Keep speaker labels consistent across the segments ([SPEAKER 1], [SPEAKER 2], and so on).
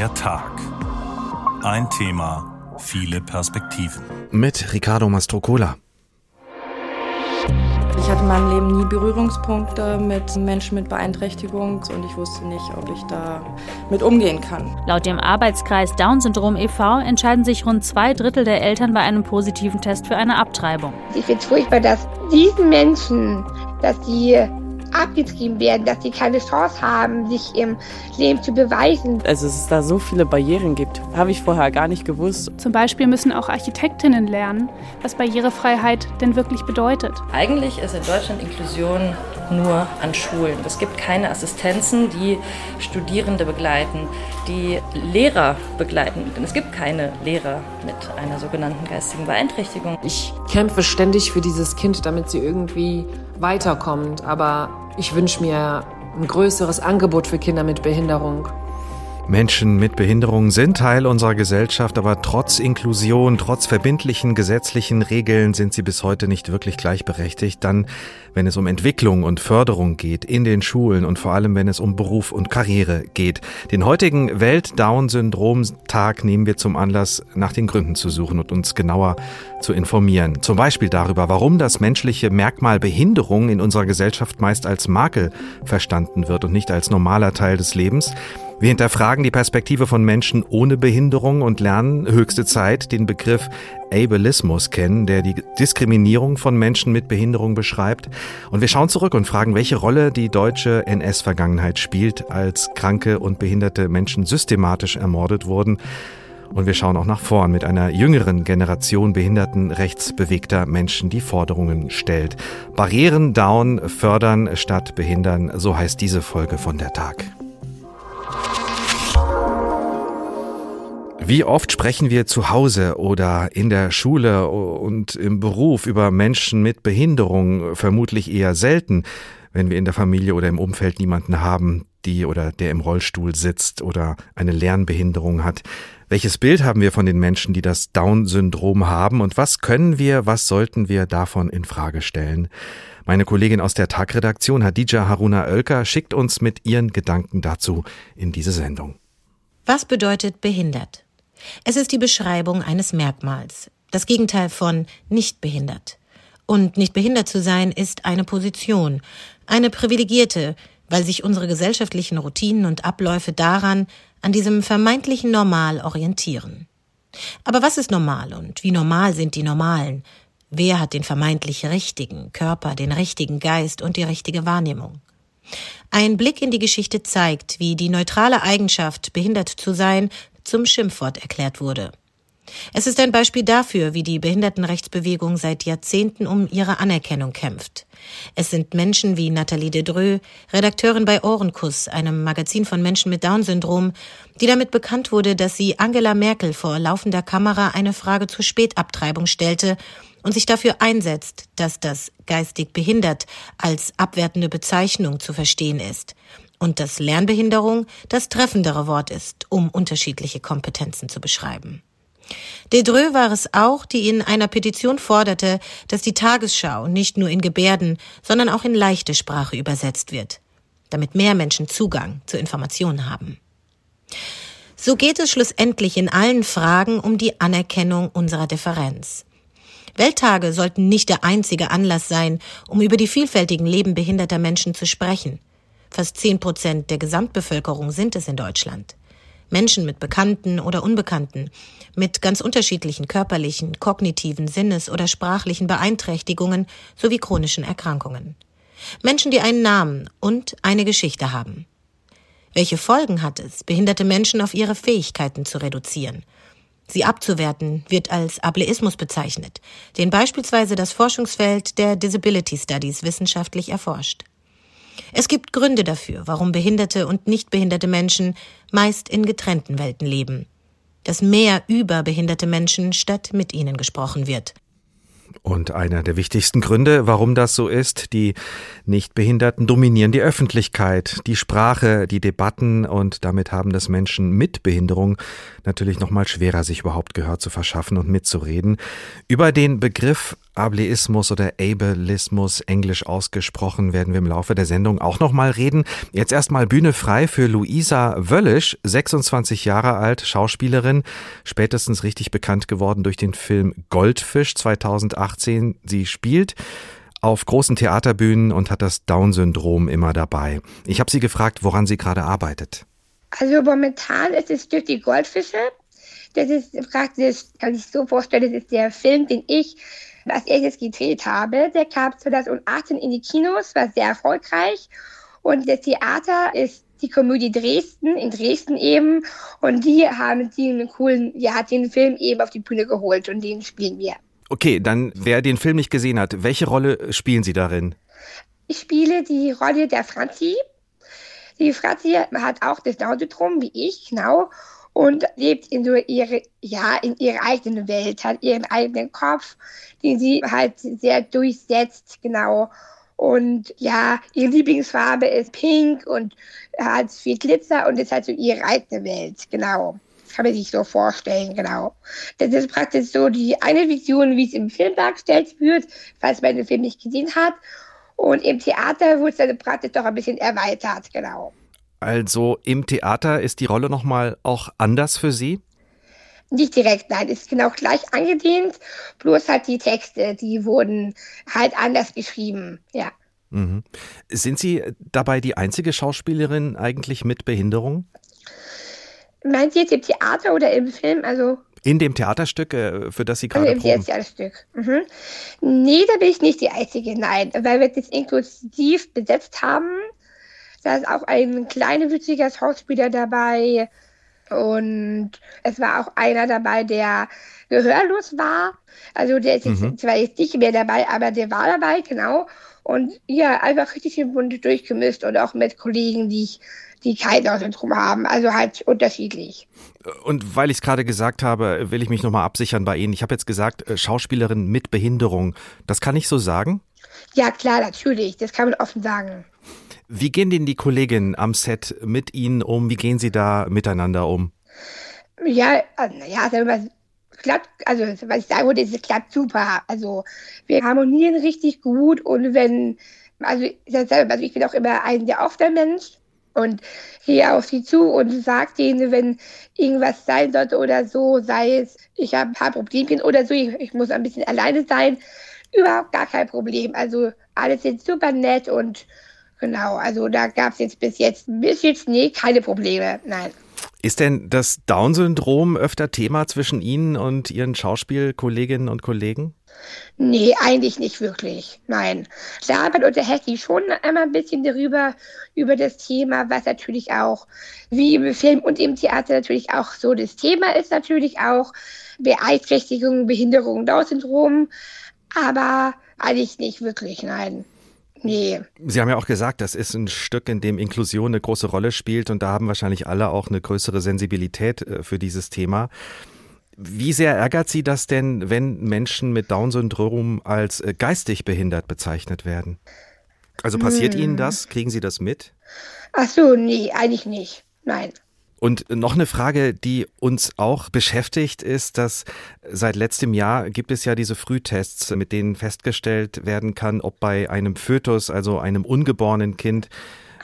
[SPEAKER 1] Der Tag. Ein Thema, viele Perspektiven.
[SPEAKER 2] Mit Ricardo Mastrocola.
[SPEAKER 3] Ich hatte in meinem Leben nie Berührungspunkte mit Menschen mit Beeinträchtigung und ich wusste nicht, ob ich da mit umgehen kann.
[SPEAKER 4] Laut dem Arbeitskreis Down-Syndrom e.V. entscheiden sich rund zwei Drittel der Eltern bei einem positiven Test für eine Abtreibung.
[SPEAKER 5] Ich finde es furchtbar, dass diesen Menschen, dass die abgetrieben werden, dass sie keine Chance haben, sich im Leben zu beweisen.
[SPEAKER 6] Also dass es da so viele Barrieren gibt, habe ich vorher gar nicht gewusst.
[SPEAKER 7] Zum Beispiel müssen auch Architektinnen lernen, was Barrierefreiheit denn wirklich bedeutet.
[SPEAKER 8] Eigentlich ist in Deutschland Inklusion nur an Schulen. Es gibt keine Assistenzen, die Studierende begleiten, die Lehrer begleiten. Denn es gibt keine Lehrer mit einer sogenannten geistigen Beeinträchtigung.
[SPEAKER 9] Ich kämpfe ständig für dieses Kind, damit sie irgendwie weiterkommt. Aber ich wünsche mir ein größeres Angebot für Kinder mit Behinderung.
[SPEAKER 2] Menschen mit Behinderungen sind Teil unserer Gesellschaft, aber trotz Inklusion, trotz verbindlichen gesetzlichen Regeln sind sie bis heute nicht wirklich gleichberechtigt. Dann, wenn es um Entwicklung und Förderung geht in den Schulen und vor allem, wenn es um Beruf und Karriere geht. Den heutigen Welt-Down-Syndrom-Tag nehmen wir zum Anlass, nach den Gründen zu suchen und uns genauer zu informieren. Zum Beispiel darüber, warum das menschliche Merkmal Behinderung in unserer Gesellschaft meist als Makel verstanden wird und nicht als normaler Teil des Lebens. Wir hinterfragen die Perspektive von Menschen ohne Behinderung und lernen höchste Zeit den Begriff Ableismus kennen, der die Diskriminierung von Menschen mit Behinderung beschreibt. Und wir schauen zurück und fragen, welche Rolle die deutsche NS-Vergangenheit spielt, als kranke und behinderte Menschen systematisch ermordet wurden. Und wir schauen auch nach vorn mit einer jüngeren Generation behinderten rechtsbewegter Menschen, die Forderungen stellt. Barrieren down, fördern statt behindern, so heißt diese Folge von der Tag. Wie oft sprechen wir zu Hause oder in der Schule und im Beruf über Menschen mit Behinderung? Vermutlich eher selten, wenn wir in der Familie oder im Umfeld niemanden haben, die oder der im Rollstuhl sitzt oder eine Lernbehinderung hat. Welches Bild haben wir von den Menschen, die das Down-Syndrom haben und was können wir, was sollten wir davon in Frage stellen? Meine Kollegin aus der Tagredaktion Hadija Haruna Oelker schickt uns mit ihren Gedanken dazu in diese Sendung.
[SPEAKER 10] Was bedeutet behindert? Es ist die Beschreibung eines Merkmals, das Gegenteil von nicht behindert. Und nicht behindert zu sein ist eine Position, eine privilegierte, weil sich unsere gesellschaftlichen Routinen und Abläufe daran, an diesem vermeintlichen Normal orientieren. Aber was ist normal und wie normal sind die Normalen? Wer hat den vermeintlich richtigen Körper, den richtigen Geist und die richtige Wahrnehmung? Ein Blick in die Geschichte zeigt, wie die neutrale Eigenschaft, behindert zu sein, zum Schimpfwort erklärt wurde. Es ist ein Beispiel dafür, wie die Behindertenrechtsbewegung seit Jahrzehnten um ihre Anerkennung kämpft. Es sind Menschen wie Nathalie Dedreux, Redakteurin bei Ohrenkuss, einem Magazin von Menschen mit Down-Syndrom, die damit bekannt wurde, dass sie Angela Merkel vor laufender Kamera eine Frage zur Spätabtreibung stellte und sich dafür einsetzt, dass das geistig behindert als abwertende Bezeichnung zu verstehen ist und dass Lernbehinderung das treffendere Wort ist, um unterschiedliche Kompetenzen zu beschreiben. Dedreux war es auch, die in einer Petition forderte, dass die Tagesschau nicht nur in Gebärden, sondern auch in leichte Sprache übersetzt wird, damit mehr Menschen Zugang zu Informationen haben. So geht es schlussendlich in allen Fragen um die Anerkennung unserer Differenz. Welttage sollten nicht der einzige Anlass sein, um über die vielfältigen Leben behinderter Menschen zu sprechen. Fast zehn Prozent der Gesamtbevölkerung sind es in Deutschland. Menschen mit bekannten oder unbekannten, mit ganz unterschiedlichen körperlichen, kognitiven, sinnes- oder sprachlichen Beeinträchtigungen sowie chronischen Erkrankungen. Menschen, die einen Namen und eine Geschichte haben. Welche Folgen hat es, behinderte Menschen auf ihre Fähigkeiten zu reduzieren? Sie abzuwerten wird als Ableismus bezeichnet, den beispielsweise das Forschungsfeld der Disability Studies wissenschaftlich erforscht. Es gibt Gründe dafür, warum behinderte und nicht behinderte Menschen meist in getrennten Welten leben. Dass mehr über behinderte Menschen statt mit ihnen gesprochen wird.
[SPEAKER 2] Und einer der wichtigsten Gründe, warum das so ist, die Nichtbehinderten dominieren die Öffentlichkeit, die Sprache, die Debatten und damit haben das Menschen mit Behinderung natürlich noch mal schwerer, sich überhaupt Gehör zu verschaffen und mitzureden. Über den Begriff Ableismus oder Ableismus, englisch ausgesprochen, werden wir im Laufe der Sendung auch nochmal reden. Jetzt erstmal Bühne frei für Luisa Wöllisch, 26 Jahre alt, Schauspielerin, spätestens richtig bekannt geworden durch den Film Goldfisch 2018. Sie spielt auf großen Theaterbühnen und hat das Down-Syndrom immer dabei. Ich habe sie gefragt, woran sie gerade arbeitet.
[SPEAKER 5] Also momentan ist es durch die Goldfische. Das ist praktisch, kann ich so vorstellen, das ist der Film, den ich als erstes gedreht habe. Der kam 2018 in die Kinos, war sehr erfolgreich. Und das Theater ist die Komödie Dresden, in Dresden eben. Und die haben den coolen, ja, den Film eben auf die Bühne geholt und den spielen wir.
[SPEAKER 2] Okay, dann wer den Film nicht gesehen hat, welche Rolle spielen Sie darin?
[SPEAKER 5] Ich spiele die Rolle der Franzi. Die Franzi hat auch das Down-Syndrom wie ich, genau, und lebt in so ihre, ja, in ihrer eigenen Welt, hat ihren eigenen Kopf, den sie halt sehr durchsetzt, genau. Und ja, ihre Lieblingsfarbe ist pink und hat viel Glitzer und ist halt so ihre eigene Welt, genau kann man sich so vorstellen, genau. Das ist praktisch so die eine Vision, wie es im Film dargestellt wird, falls man den Film nicht gesehen hat. Und im Theater wurde es dann praktisch doch ein bisschen erweitert, genau.
[SPEAKER 2] Also im Theater ist die Rolle nochmal auch anders für Sie?
[SPEAKER 5] Nicht direkt, nein, ist genau gleich angedient, bloß halt die Texte, die wurden halt anders geschrieben, ja.
[SPEAKER 2] Mhm. Sind Sie dabei die einzige Schauspielerin eigentlich mit Behinderung?
[SPEAKER 5] Meint Sie jetzt im Theater oder im Film? Also
[SPEAKER 2] in dem Theaterstück, äh, für das Sie gerade also
[SPEAKER 5] im Theaterstück. Mhm. Nee, da bin ich nicht die Einzige, nein, weil wir das inklusiv besetzt haben. Da ist auch ein kleiner witziger Schauspieler dabei und es war auch einer dabei, der gehörlos war. Also der ist jetzt mhm. zwar jetzt nicht mehr dabei, aber der war dabei, genau. Und ja, einfach richtig im Bund durchgemischt und auch mit Kollegen, die ich die kein Down-Syndrom haben. Also halt unterschiedlich.
[SPEAKER 2] Und weil ich es gerade gesagt habe, will ich mich nochmal absichern bei Ihnen. Ich habe jetzt gesagt, äh, Schauspielerin mit Behinderung. Das kann ich so sagen?
[SPEAKER 5] Ja, klar, natürlich. Das kann man offen sagen.
[SPEAKER 2] Wie gehen denn die Kolleginnen am Set mit Ihnen um? Wie gehen Sie da miteinander um?
[SPEAKER 5] Ja, naja, also was klappt, also was ich sagen würde, es klappt super. Also wir harmonieren richtig gut und wenn, also, also ich bin auch immer ein sehr offener Mensch und gehe auf sie zu und sage denen, wenn irgendwas sein sollte oder so, sei es, ich habe ein paar Problemchen oder so, ich, ich, muss ein bisschen alleine sein, überhaupt gar kein Problem. Also alles sind super nett und genau, also da gab es jetzt bis jetzt, bis jetzt, nee, keine Probleme, nein.
[SPEAKER 2] Ist denn das Down-Syndrom öfter Thema zwischen Ihnen und Ihren Schauspielkolleginnen und Kollegen?
[SPEAKER 5] Nee, eigentlich nicht wirklich. Nein. Klar, man unterhält sich schon einmal ein bisschen darüber, über das Thema, was natürlich auch, wie im Film und im Theater natürlich auch so das Thema ist, natürlich auch Beeinträchtigung, Behinderung, Down-Syndrom. Aber eigentlich nicht wirklich, nein. Nee.
[SPEAKER 2] Sie haben ja auch gesagt, das ist ein Stück, in dem Inklusion eine große Rolle spielt und da haben wahrscheinlich alle auch eine größere Sensibilität äh, für dieses Thema. Wie sehr ärgert Sie das denn, wenn Menschen mit Down-Syndrom als äh, geistig behindert bezeichnet werden? Also passiert hm. Ihnen das? Kriegen Sie das mit?
[SPEAKER 5] Ach so, nee, eigentlich nicht. Nein.
[SPEAKER 2] Und noch eine Frage, die uns auch beschäftigt, ist, dass seit letztem Jahr gibt es ja diese Frühtests, mit denen festgestellt werden kann, ob bei einem Fötus, also einem ungeborenen Kind,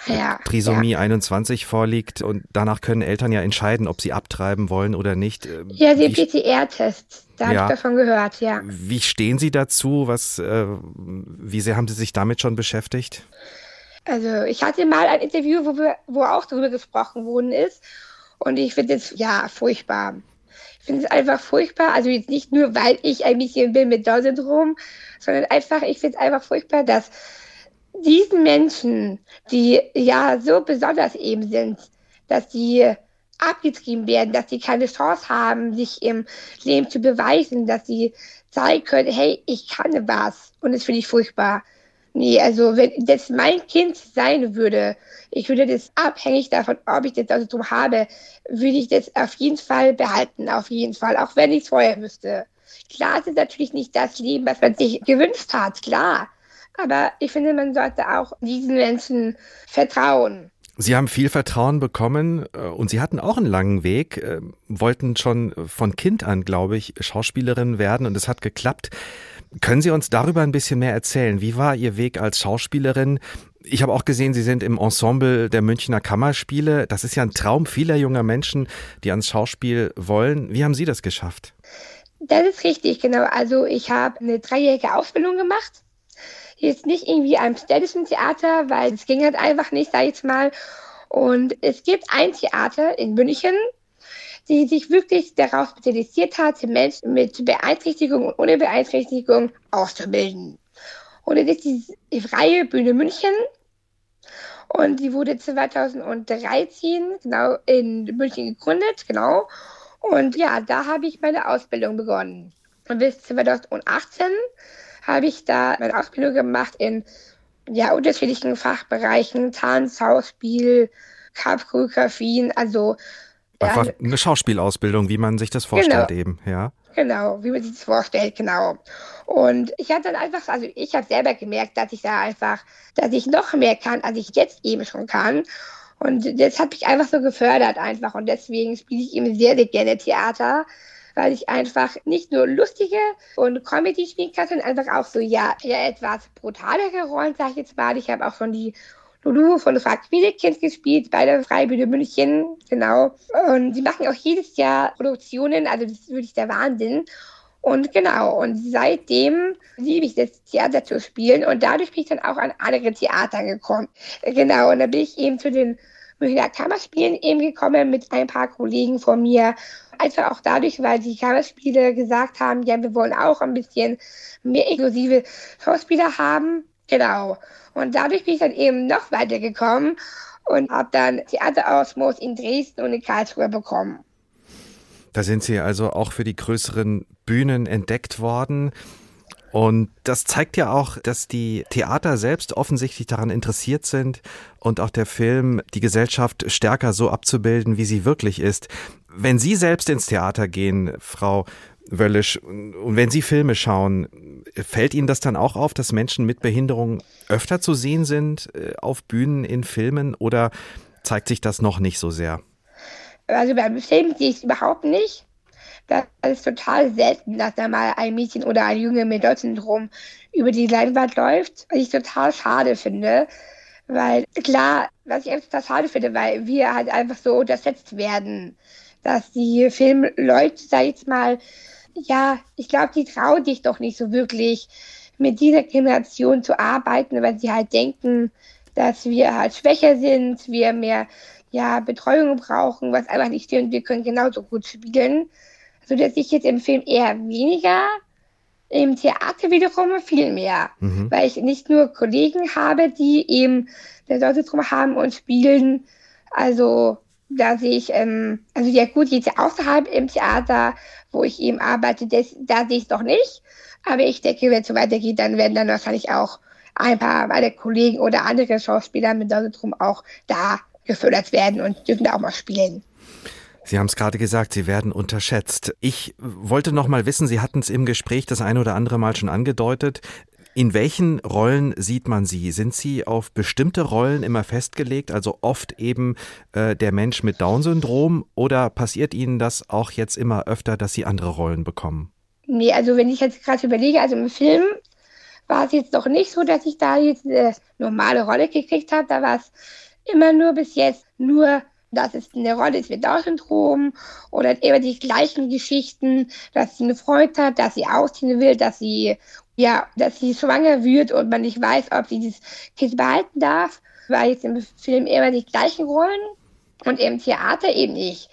[SPEAKER 2] ja, Trisomie ja. 21 vorliegt und danach können Eltern ja entscheiden, ob sie abtreiben wollen oder nicht.
[SPEAKER 5] Ja, den PCR-Test, da ja. habe ich davon gehört, ja.
[SPEAKER 2] Wie stehen Sie dazu? Was, äh, wie sehr haben Sie sich damit schon beschäftigt?
[SPEAKER 5] Also ich hatte mal ein Interview, wo, wir, wo auch darüber gesprochen worden ist. Und ich finde es ja furchtbar. Ich finde es einfach furchtbar. Also jetzt nicht nur, weil ich ein bisschen bin mit Down-Syndrom, sondern einfach, ich finde es einfach furchtbar, dass diesen Menschen, die ja so besonders eben sind, dass sie abgetrieben werden, dass sie keine Chance haben, sich im Leben zu beweisen, dass sie zeigen können, hey, ich kann was. Und das finde ich furchtbar. Nee, also wenn das mein Kind sein würde, ich würde das abhängig davon, ob ich das also drum habe, würde ich das auf jeden Fall behalten, auf jeden Fall, auch wenn ich es vorher wüsste. Klar, es ist natürlich nicht das Leben, was man sich gewünscht hat, klar. Aber ich finde, man sollte auch diesen Menschen vertrauen.
[SPEAKER 2] Sie haben viel Vertrauen bekommen äh, und Sie hatten auch einen langen Weg, äh, wollten schon von Kind an, glaube ich, Schauspielerin werden und es hat geklappt. Können Sie uns darüber ein bisschen mehr erzählen? Wie war Ihr Weg als Schauspielerin? Ich habe auch gesehen, Sie sind im Ensemble der Münchner Kammerspiele. Das ist ja ein Traum vieler junger Menschen, die ans Schauspiel wollen. Wie haben Sie das geschafft?
[SPEAKER 5] Das ist richtig, genau. Also ich habe eine dreijährige Ausbildung gemacht. Jetzt nicht irgendwie am städtischen Theater, weil es ging halt einfach nicht, sag ich jetzt mal. Und es gibt ein Theater in München, die sich wirklich darauf spezialisiert hat, Menschen mit Beeinträchtigung und ohne Beeinträchtigung auszubilden. Und es ist die Freie Bühne München. Und die wurde 2013 genau in München gegründet, genau. Und ja, da habe ich meine Ausbildung begonnen. Und bis 2018 habe ich da meine Ausbildung gemacht in ja, unterschiedlichen Fachbereichen, Tanz, Schauspiel, Choreografien, also
[SPEAKER 2] Einfach eine Schauspielausbildung, wie man sich das vorstellt genau. eben, ja.
[SPEAKER 5] Genau, wie man sich das vorstellt, genau. Und ich habe dann einfach, also ich habe selber gemerkt, dass ich da einfach, dass ich noch mehr kann, als ich jetzt eben schon kann. Und das hat mich einfach so gefördert einfach. Und deswegen spiele ich eben sehr, sehr gerne Theater, weil ich einfach nicht nur lustige und Comedy spielen kann, sondern einfach auch so, ja, ja etwas brutalere Rollen, sag ich jetzt mal. Ich habe auch schon die Lulu von Frank Wiedekind gespielt bei der Freibühne München, genau. Und sie machen auch jedes Jahr Produktionen, also das ist wirklich der Wahnsinn. Und genau, und seitdem liebe ich das Theater zu spielen und dadurch bin ich dann auch an andere Theater gekommen. Genau, und da bin ich eben zu den Münchner Kammerspielen eben gekommen mit ein paar Kollegen von mir. Einfach auch dadurch, weil die Kammerspiele gesagt haben, ja, wir wollen auch ein bisschen mehr inklusive Schauspieler haben. Genau. Und dadurch bin ich dann eben noch weitergekommen und habe dann Theaterausmus in Dresden und in Karlsruhe bekommen.
[SPEAKER 2] Da sind Sie also auch für die größeren Bühnen entdeckt worden. Und das zeigt ja auch, dass die Theater selbst offensichtlich daran interessiert sind und auch der Film die Gesellschaft stärker so abzubilden, wie sie wirklich ist. Wenn Sie selbst ins Theater gehen, Frau Wöllisch, und wenn Sie Filme schauen, fällt Ihnen das dann auch auf, dass Menschen mit Behinderung öfter zu sehen sind äh, auf Bühnen in Filmen oder zeigt sich das noch nicht so sehr?
[SPEAKER 5] Also beim Film sehe ich es überhaupt nicht. Das ist total selten, dass da mal ein Mädchen oder ein Junge mit Down-Syndrom über die Leinwand läuft, was ich total schade finde. Weil klar, was ich einfach schade finde, weil wir halt einfach so untersetzt werden, dass die Filmleute, sag ich jetzt mal, ja, ich glaube, die trauen sich doch nicht so wirklich, mit dieser Generation zu arbeiten, weil sie halt denken, dass wir halt schwächer sind, wir mehr ja, Betreuung brauchen, was einfach nicht stimmt. Wir können genauso gut spielen. Also dass ich jetzt im Film eher weniger, im Theater wiederum viel mehr, mhm. weil ich nicht nur Kollegen habe, die eben der Leute drum haben und spielen. Also da sehe ich, ähm, also ja gut, jetzt außerhalb im Theater, wo ich eben arbeite, das, da sehe ich es doch nicht. Aber ich denke, wenn es so weitergeht, dann werden dann wahrscheinlich auch ein paar meiner Kollegen oder andere Schauspieler mit Down auch da gefördert werden und dürfen da auch mal spielen.
[SPEAKER 2] Sie haben es gerade gesagt, Sie werden unterschätzt. Ich wollte noch mal wissen, Sie hatten es im Gespräch das eine oder andere Mal schon angedeutet. In welchen Rollen sieht man Sie? Sind Sie auf bestimmte Rollen immer festgelegt, also oft eben äh, der Mensch mit Down-Syndrom, oder passiert Ihnen das auch jetzt immer öfter, dass Sie andere Rollen bekommen?
[SPEAKER 5] Nee, also wenn ich jetzt gerade überlege, also im Film war es jetzt doch nicht so, dass ich da jetzt eine normale Rolle gekriegt habe. Da war es immer nur bis jetzt nur dass es eine Rolle ist mit Down-Syndrom oder immer die gleichen Geschichten, dass sie einen Freund hat, dass sie ausziehen will, dass sie ja, dass sie schwanger wird und man nicht weiß, ob sie dieses Kind behalten darf, war jetzt im Film immer die gleichen Rollen und im Theater eben nicht.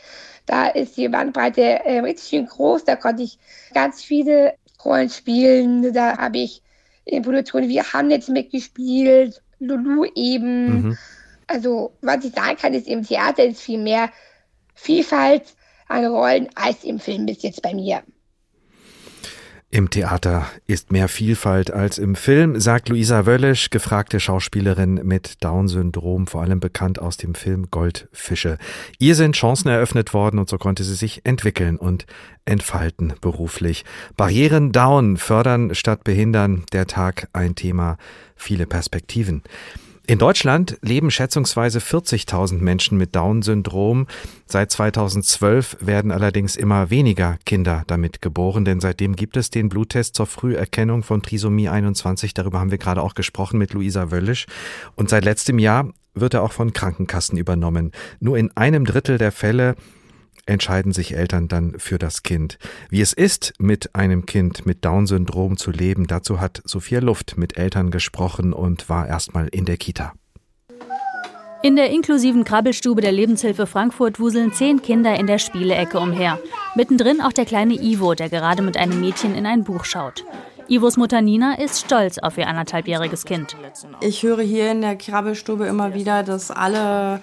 [SPEAKER 5] Da ist die Bandbreite äh, richtig schön groß, da konnte ich ganz viele Rollen spielen. Da habe ich in Produktionen wie Hamlet mitgespielt, Lulu eben. Mhm. Also, was ich sagen kann, ist, im Theater ist viel mehr Vielfalt an Rollen als im Film bis jetzt bei mir.
[SPEAKER 2] Im Theater ist mehr Vielfalt als im Film, sagt Luisa Wöllisch, gefragte Schauspielerin mit Down-Syndrom, vor allem bekannt aus dem Film Goldfische. Ihr sind Chancen eröffnet worden und so konnte sie sich entwickeln und entfalten beruflich. Barrieren down, fördern statt behindern, der Tag ein Thema, viele Perspektiven. In Deutschland leben schätzungsweise 40.000 Menschen mit Down-Syndrom. Seit 2012 werden allerdings immer weniger Kinder damit geboren, denn seitdem gibt es den Bluttest zur Früherkennung von Trisomie 21. Darüber haben wir gerade auch gesprochen mit Luisa Wöllisch. Und seit letztem Jahr wird er auch von Krankenkassen übernommen. Nur in einem Drittel der Fälle entscheiden sich Eltern dann für das Kind. Wie es ist, mit einem Kind mit Down-Syndrom zu leben, dazu hat Sophia Luft mit Eltern gesprochen und war erstmal in der Kita.
[SPEAKER 4] In der inklusiven Krabbelstube der Lebenshilfe Frankfurt wuseln zehn Kinder in der Spielecke umher. Mittendrin auch der kleine Ivo, der gerade mit einem Mädchen in ein Buch schaut. Ivos Mutter Nina ist stolz auf ihr anderthalbjähriges Kind.
[SPEAKER 3] Ich höre hier in der Krabbelstube immer wieder, dass alle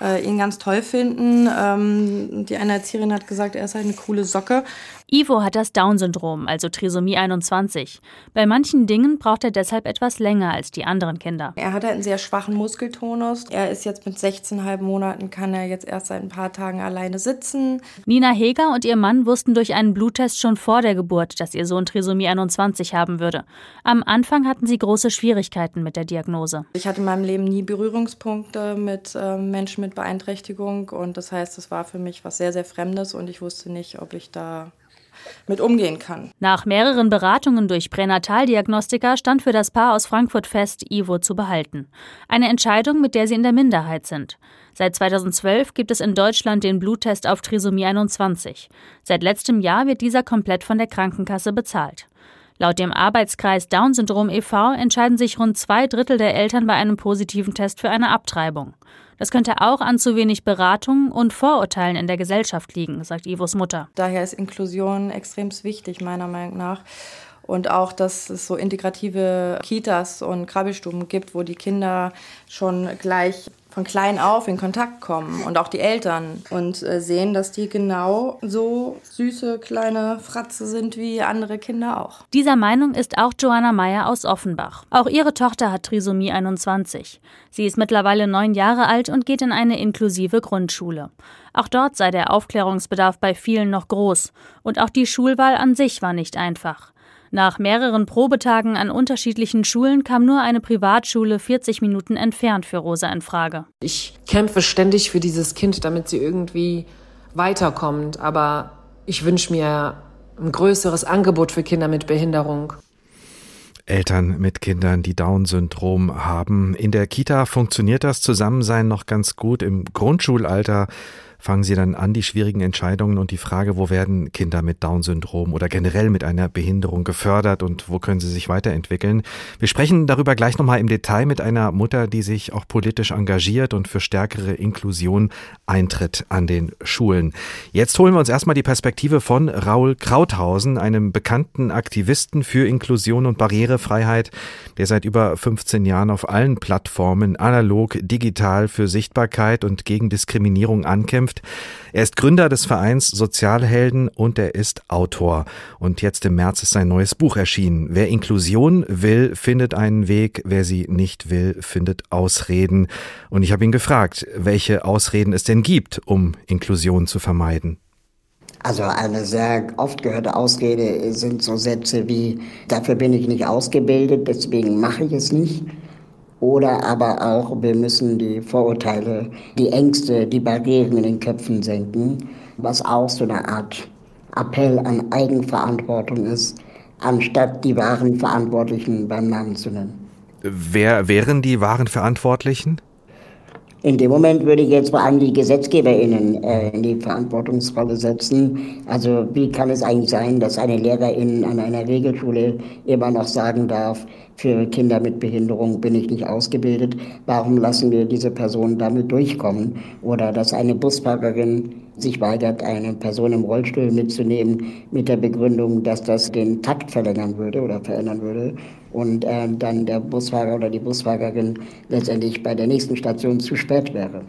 [SPEAKER 3] äh, ihn ganz toll finden. Ähm, die eine Erzieherin hat gesagt, er ist halt eine coole Socke.
[SPEAKER 4] Ivo hat das Down-Syndrom, also Trisomie 21. Bei manchen Dingen braucht er deshalb etwas länger als die anderen Kinder.
[SPEAKER 3] Er hat halt einen sehr schwachen Muskeltonus. Er ist jetzt mit 16,5 Monaten, kann er jetzt erst seit ein paar Tagen alleine sitzen.
[SPEAKER 4] Nina Heger und ihr Mann wussten durch einen Bluttest schon vor der Geburt, dass ihr Sohn Trisomie 21 haben würde. Am Anfang hatten sie große Schwierigkeiten mit der Diagnose.
[SPEAKER 3] Ich hatte in meinem Leben nie Berührungspunkte mit äh, Menschen mit Beeinträchtigung und das heißt, es war für mich was sehr, sehr Fremdes und ich wusste nicht, ob ich da mit umgehen kann.
[SPEAKER 4] Nach mehreren Beratungen durch Pränataldiagnostiker stand für das Paar aus Frankfurt fest, Ivo zu behalten. Eine Entscheidung, mit der sie in der Minderheit sind. Seit 2012 gibt es in Deutschland den Bluttest auf Trisomie 21. Seit letztem Jahr wird dieser komplett von der Krankenkasse bezahlt. Laut dem Arbeitskreis Down-Syndrom e.V. entscheiden sich rund zwei Drittel der Eltern bei einem positiven Test für eine Abtreibung. Das könnte auch an zu wenig Beratung und Vorurteilen in der Gesellschaft liegen, sagt Ivos Mutter.
[SPEAKER 3] Daher ist Inklusion extrem wichtig, meiner Meinung nach. Und auch, dass es so integrative Kitas und Krabbelstuben gibt, wo die Kinder schon gleich von klein auf in Kontakt kommen und auch die Eltern und äh, sehen, dass die genau so süße kleine Fratze sind wie andere Kinder auch.
[SPEAKER 4] Dieser Meinung ist auch Joanna Meyer aus Offenbach. Auch ihre Tochter hat Trisomie 21. Sie ist mittlerweile neun Jahre alt und geht in eine inklusive Grundschule. Auch dort sei der Aufklärungsbedarf bei vielen noch groß und auch die Schulwahl an sich war nicht einfach. Nach mehreren Probetagen an unterschiedlichen Schulen kam nur eine Privatschule 40 Minuten entfernt für Rosa in Frage.
[SPEAKER 9] Ich kämpfe ständig für dieses Kind, damit sie irgendwie weiterkommt, aber ich wünsche mir ein größeres Angebot für Kinder mit Behinderung.
[SPEAKER 2] Eltern mit Kindern, die Down-Syndrom haben. In der Kita funktioniert das Zusammensein noch ganz gut. Im Grundschulalter fangen Sie dann an, die schwierigen Entscheidungen und die Frage, wo werden Kinder mit Down-Syndrom oder generell mit einer Behinderung gefördert und wo können sie sich weiterentwickeln. Wir sprechen darüber gleich nochmal im Detail mit einer Mutter, die sich auch politisch engagiert und für stärkere Inklusion eintritt an den Schulen. Jetzt holen wir uns erstmal die Perspektive von Raul Krauthausen, einem bekannten Aktivisten für Inklusion und Barrierefreiheit, der seit über 15 Jahren auf allen Plattformen analog, digital für Sichtbarkeit und gegen Diskriminierung ankämpft Zukunft. Er ist Gründer des Vereins Sozialhelden und er ist Autor. Und jetzt im März ist sein neues Buch erschienen. Wer Inklusion will, findet einen Weg. Wer sie nicht will, findet Ausreden. Und ich habe ihn gefragt, welche Ausreden es denn gibt, um Inklusion zu vermeiden.
[SPEAKER 11] Also eine sehr oft gehörte Ausrede sind so Sätze wie, dafür bin ich nicht ausgebildet, deswegen mache ich es nicht. Oder aber auch, wir müssen die Vorurteile, die Ängste, die Barrieren in den Köpfen senken, was auch so eine Art Appell an Eigenverantwortung ist, anstatt die wahren Verantwortlichen beim Namen zu nennen.
[SPEAKER 2] Wer wären die wahren Verantwortlichen?
[SPEAKER 11] In dem Moment würde ich jetzt vor allem die GesetzgeberInnen äh, in die Verantwortungsrolle setzen. Also wie kann es eigentlich sein, dass eine Lehrerin an einer Regelschule immer noch sagen darf, für Kinder mit Behinderung bin ich nicht ausgebildet, warum lassen wir diese Person damit durchkommen? Oder dass eine Busfahrerin sich weigert, eine Person im Rollstuhl mitzunehmen mit der Begründung, dass das den Takt verlängern würde oder verändern würde und äh, dann der Busfahrer oder die Busfahrerin letztendlich bei der nächsten Station zu spät wäre.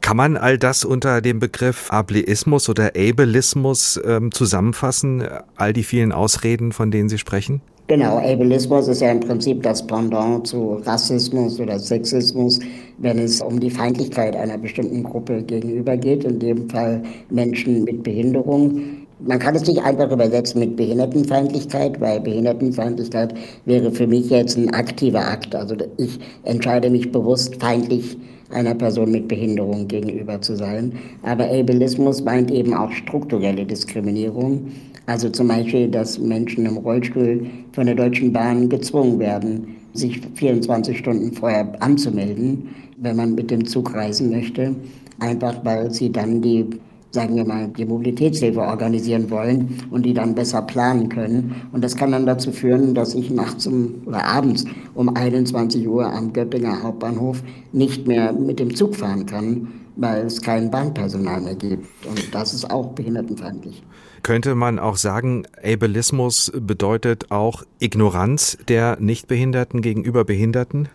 [SPEAKER 2] Kann man all das unter dem Begriff Ableismus oder Ableismus ähm, zusammenfassen, all die vielen Ausreden, von denen Sie sprechen?
[SPEAKER 11] Genau, Ableismus ist ja im Prinzip das Pendant zu Rassismus oder Sexismus, wenn es um die Feindlichkeit einer bestimmten Gruppe gegenüber geht, in dem Fall Menschen mit Behinderung. Man kann es nicht einfach übersetzen mit Behindertenfeindlichkeit, weil Behindertenfeindlichkeit wäre für mich jetzt ein aktiver Akt. Also ich entscheide mich bewusst feindlich einer Person mit Behinderung gegenüber zu sein. Aber Ableismus meint eben auch strukturelle Diskriminierung. Also zum Beispiel, dass Menschen im Rollstuhl von der Deutschen Bahn gezwungen werden, sich 24 Stunden vorher anzumelden, wenn man mit dem Zug reisen möchte, einfach weil sie dann die sagen wir mal, die Mobilitätshilfe organisieren wollen und die dann besser planen können. Und das kann dann dazu führen, dass ich nachts um, oder abends um 21 Uhr am Göttinger Hauptbahnhof nicht mehr mit dem Zug fahren kann, weil es kein Bahnpersonal mehr gibt. Und das ist auch behindertenfeindlich.
[SPEAKER 2] Könnte man auch sagen, Ableismus bedeutet auch Ignoranz der Nichtbehinderten gegenüber Behinderten?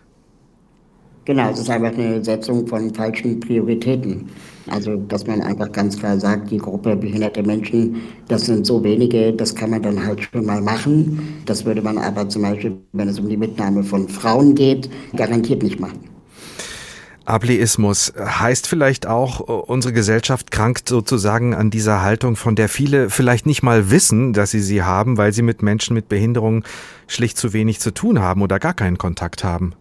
[SPEAKER 11] Genau, es ist einfach eine Setzung von falschen Prioritäten. Also, dass man einfach ganz klar sagt, die Gruppe behinderte Menschen, das sind so wenige, das kann man dann halt schon mal machen. Das würde man aber zum Beispiel, wenn es um die Mitnahme von Frauen geht, garantiert nicht machen.
[SPEAKER 2] Ableismus heißt vielleicht auch, unsere Gesellschaft krankt sozusagen an dieser Haltung, von der viele vielleicht nicht mal wissen, dass sie sie haben, weil sie mit Menschen mit Behinderung schlicht zu wenig zu tun haben oder gar keinen Kontakt haben.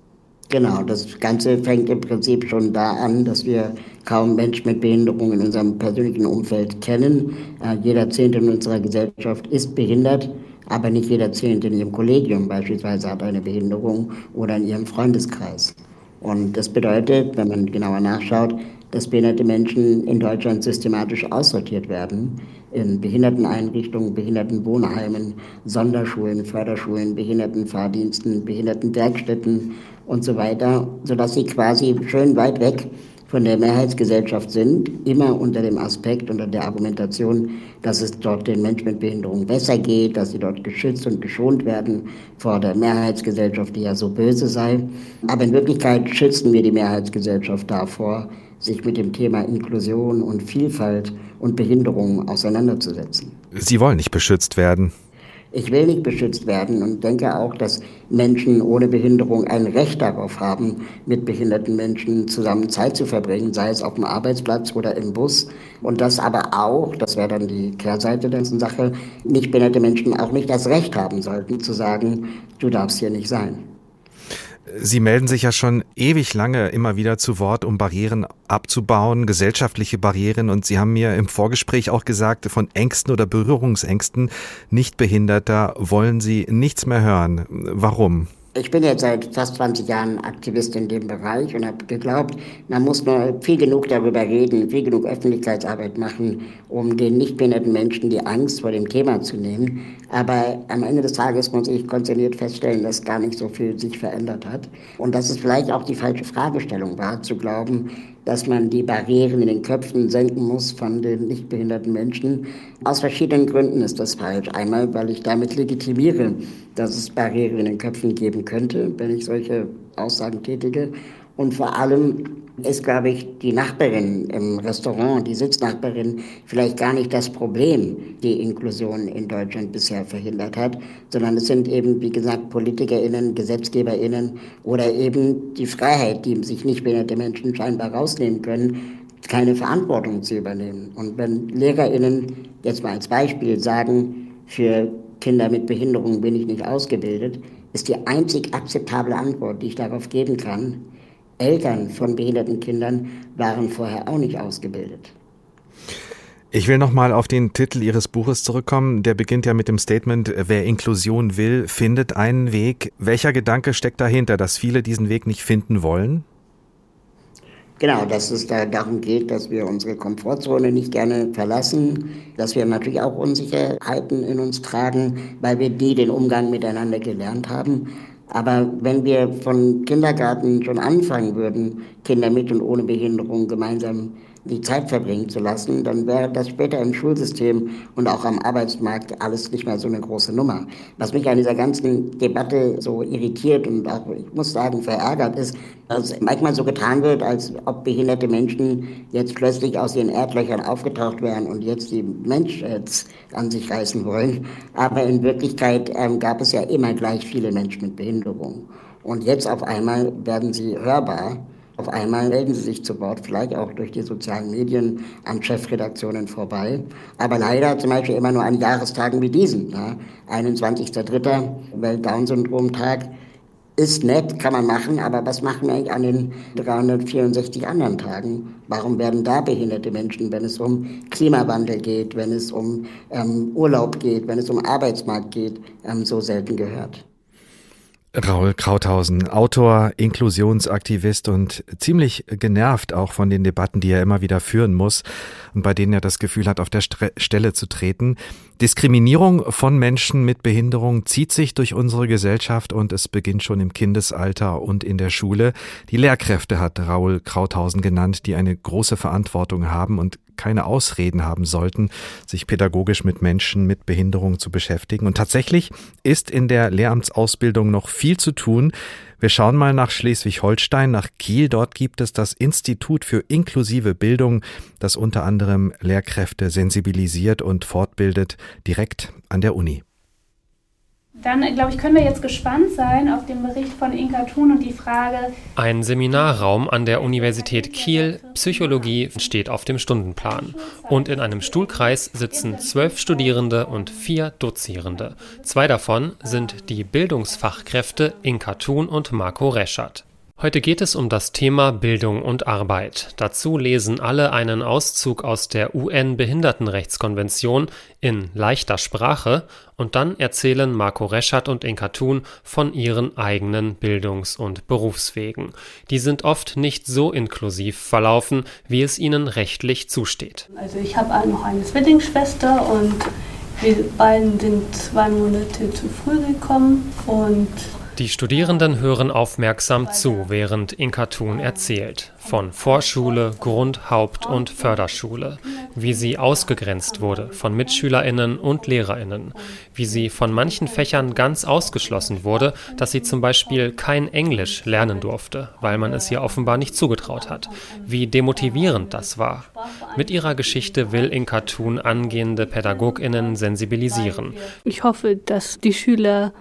[SPEAKER 11] Genau, das Ganze fängt im Prinzip schon da an, dass wir kaum Menschen mit Behinderung in unserem persönlichen Umfeld kennen. Äh, jeder Zehnte in unserer Gesellschaft ist behindert, aber nicht jeder Zehnte in ihrem Kollegium beispielsweise hat eine Behinderung oder in ihrem Freundeskreis. Und das bedeutet, wenn man genauer nachschaut, dass behinderte Menschen in Deutschland systematisch aussortiert werden. In Behinderteneinrichtungen, Behindertenwohnheimen, Sonderschulen, Förderschulen, Behindertenfahrdiensten, Behindertenwerkstätten und so weiter, sodass sie quasi schön weit weg von der Mehrheitsgesellschaft sind, immer unter dem Aspekt, unter der Argumentation, dass es dort den Menschen mit Behinderung besser geht, dass sie dort geschützt und geschont werden vor der Mehrheitsgesellschaft, die ja so böse sei. Aber in Wirklichkeit schützen wir die Mehrheitsgesellschaft davor, sich mit dem Thema Inklusion und Vielfalt und Behinderung auseinanderzusetzen.
[SPEAKER 2] Sie wollen nicht beschützt werden.
[SPEAKER 11] Ich will nicht beschützt werden und denke auch, dass Menschen ohne Behinderung ein Recht darauf haben, mit behinderten Menschen zusammen Zeit zu verbringen, sei es auf dem Arbeitsplatz oder im Bus. Und dass aber auch, das wäre dann die Kehrseite der ganzen Sache, nicht behinderte Menschen auch nicht das Recht haben sollten, zu sagen, du darfst hier nicht sein.
[SPEAKER 2] Sie melden sich ja schon ewig lange immer wieder zu Wort, um Barrieren abzubauen, gesellschaftliche Barrieren. Und Sie haben mir im Vorgespräch auch gesagt, von Ängsten oder Berührungsängsten Nichtbehinderter wollen Sie nichts mehr hören. Warum?
[SPEAKER 11] Ich bin jetzt seit fast 20 Jahren Aktivist in dem Bereich und habe geglaubt, man muss nur viel genug darüber reden, viel genug Öffentlichkeitsarbeit machen, um den nicht behinderten Menschen die Angst vor dem Thema zu nehmen. Aber am Ende des Tages muss ich konzerniert feststellen, dass gar nicht so viel sich verändert hat. Und dass es vielleicht auch die falsche Fragestellung war, zu glauben, dass man die Barrieren in den Köpfen senken muss von den nicht behinderten Menschen. Aus verschiedenen Gründen ist das falsch. Einmal, weil ich damit legitimiere, dass es Barrieren in den Köpfen geben könnte, wenn ich solche Aussagen tätige. Und vor allem ist, glaube ich, die Nachbarin im Restaurant, die Sitznachbarin, vielleicht gar nicht das Problem, die Inklusion in Deutschland bisher verhindert hat, sondern es sind eben, wie gesagt, PolitikerInnen, GesetzgeberInnen oder eben die Freiheit, die sich nicht behinderte Menschen scheinbar rausnehmen können, keine Verantwortung zu übernehmen. Und wenn LehrerInnen jetzt mal als Beispiel sagen, für Kinder mit Behinderung bin ich nicht ausgebildet, ist die einzig akzeptable Antwort, die ich darauf geben kann, Eltern von behinderten Kindern waren vorher auch nicht ausgebildet.
[SPEAKER 2] Ich will nochmal auf den Titel Ihres Buches zurückkommen. Der beginnt ja mit dem Statement, wer Inklusion will, findet einen Weg. Welcher Gedanke steckt dahinter, dass viele diesen Weg nicht finden wollen?
[SPEAKER 11] Genau, dass es da darum geht, dass wir unsere Komfortzone nicht gerne verlassen, dass wir natürlich auch Unsicherheiten in uns tragen, weil wir die den Umgang miteinander gelernt haben. Aber wenn wir von Kindergarten schon anfangen würden, Kinder mit und ohne Behinderung gemeinsam die Zeit verbringen zu lassen, dann wäre das später im Schulsystem und auch am Arbeitsmarkt alles nicht mehr so eine große Nummer. Was mich an dieser ganzen Debatte so irritiert und auch, ich muss sagen, verärgert ist, dass manchmal so getan wird, als ob behinderte Menschen jetzt plötzlich aus ihren Erdlöchern aufgetaucht wären und jetzt die Menschheit an sich reißen wollen. Aber in Wirklichkeit ähm, gab es ja immer gleich viele Menschen mit Behinderung. Und jetzt auf einmal werden sie hörbar Auf einmal melden sie sich zu Wort, vielleicht auch durch die sozialen Medien an Chefredaktionen vorbei. Aber leider zum Beispiel immer nur an Jahrestagen wie diesen. Ja. 21.03. Welt-Down-Syndrom-Tag ist nett, kann man machen, aber was machen wir eigentlich an den 364 anderen Tagen? Warum werden da behinderte Menschen, wenn es um Klimawandel geht, wenn es um ähm, Urlaub geht, wenn es um Arbeitsmarkt geht, ähm, so selten gehört?
[SPEAKER 2] Raul Krauthausen, Autor, Inklusionsaktivist und ziemlich genervt auch von den Debatten, die er immer wieder führen muss und bei denen er das Gefühl hat, auf der Stelle zu treten. Diskriminierung von Menschen mit Behinderung zieht sich durch unsere Gesellschaft und es beginnt schon im Kindesalter und in der Schule. Die Lehrkräfte hat Raul Krauthausen genannt, die eine große Verantwortung haben und keine Ausreden haben sollten, sich pädagogisch mit Menschen mit Behinderung zu beschäftigen. Und tatsächlich ist in der Lehramtsausbildung noch viel zu tun. Wir schauen mal nach Schleswig-Holstein, nach Kiel. Dort gibt es das Institut für inklusive Bildung, das unter anderem Lehrkräfte sensibilisiert und fortbildet, direkt an der Uni.
[SPEAKER 7] Dann, glaube ich, können wir jetzt gespannt sein auf den Bericht von Inka Thun und die Frage.
[SPEAKER 12] Ein Seminarraum an der Universität Kiel, Psychologie, steht auf dem Stundenplan. Und in einem Stuhlkreis sitzen zwölf Studierende und vier Dozierende. Zwei davon sind die Bildungsfachkräfte Inka Thun und Marco Reschert. Heute geht es um das Thema Bildung und Arbeit. Dazu lesen alle einen Auszug aus der UN-Behindertenrechtskonvention in leichter Sprache und dann erzählen Marco Reschert und Inka Thun von ihren eigenen Bildungs- und Berufswegen. Die sind oft nicht so inklusiv verlaufen, wie es ihnen rechtlich zusteht.
[SPEAKER 13] Also ich habe noch eine Zwillingsschwester und wir beiden sind zwei Monate zu früh gekommen und
[SPEAKER 12] die Studierenden hören aufmerksam zu, während Inka Thun erzählt. Von Vorschule, Grund-, Haupt- und Förderschule. Wie sie ausgegrenzt wurde von MitschülerInnen und LehrerInnen. Wie sie von manchen Fächern ganz ausgeschlossen wurde, dass sie zum Beispiel kein Englisch lernen durfte, weil man es ihr offenbar nicht zugetraut hat. Wie demotivierend das war. Mit ihrer Geschichte will Inka Thun angehende PädagogInnen sensibilisieren.
[SPEAKER 13] Ich hoffe, dass die Schüler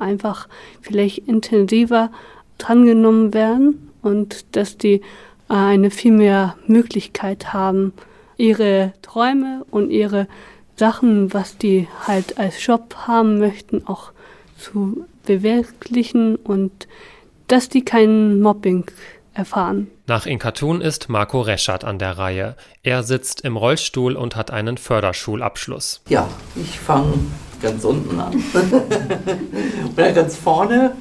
[SPEAKER 13] einfach vielleicht intensiver drangenommen werden und dass die eine viel mehr Möglichkeit haben, ihre Träume und ihre Sachen, was die halt als Job haben möchten, auch zu bewirklichen und dass die kein Mobbing erfahren.
[SPEAKER 12] Nach Inkatun ist Marco Reschert an der Reihe. Er sitzt im Rollstuhl und hat einen Förderschulabschluss.
[SPEAKER 14] Ja, ich fange ganz unten an. Oder ganz vorne.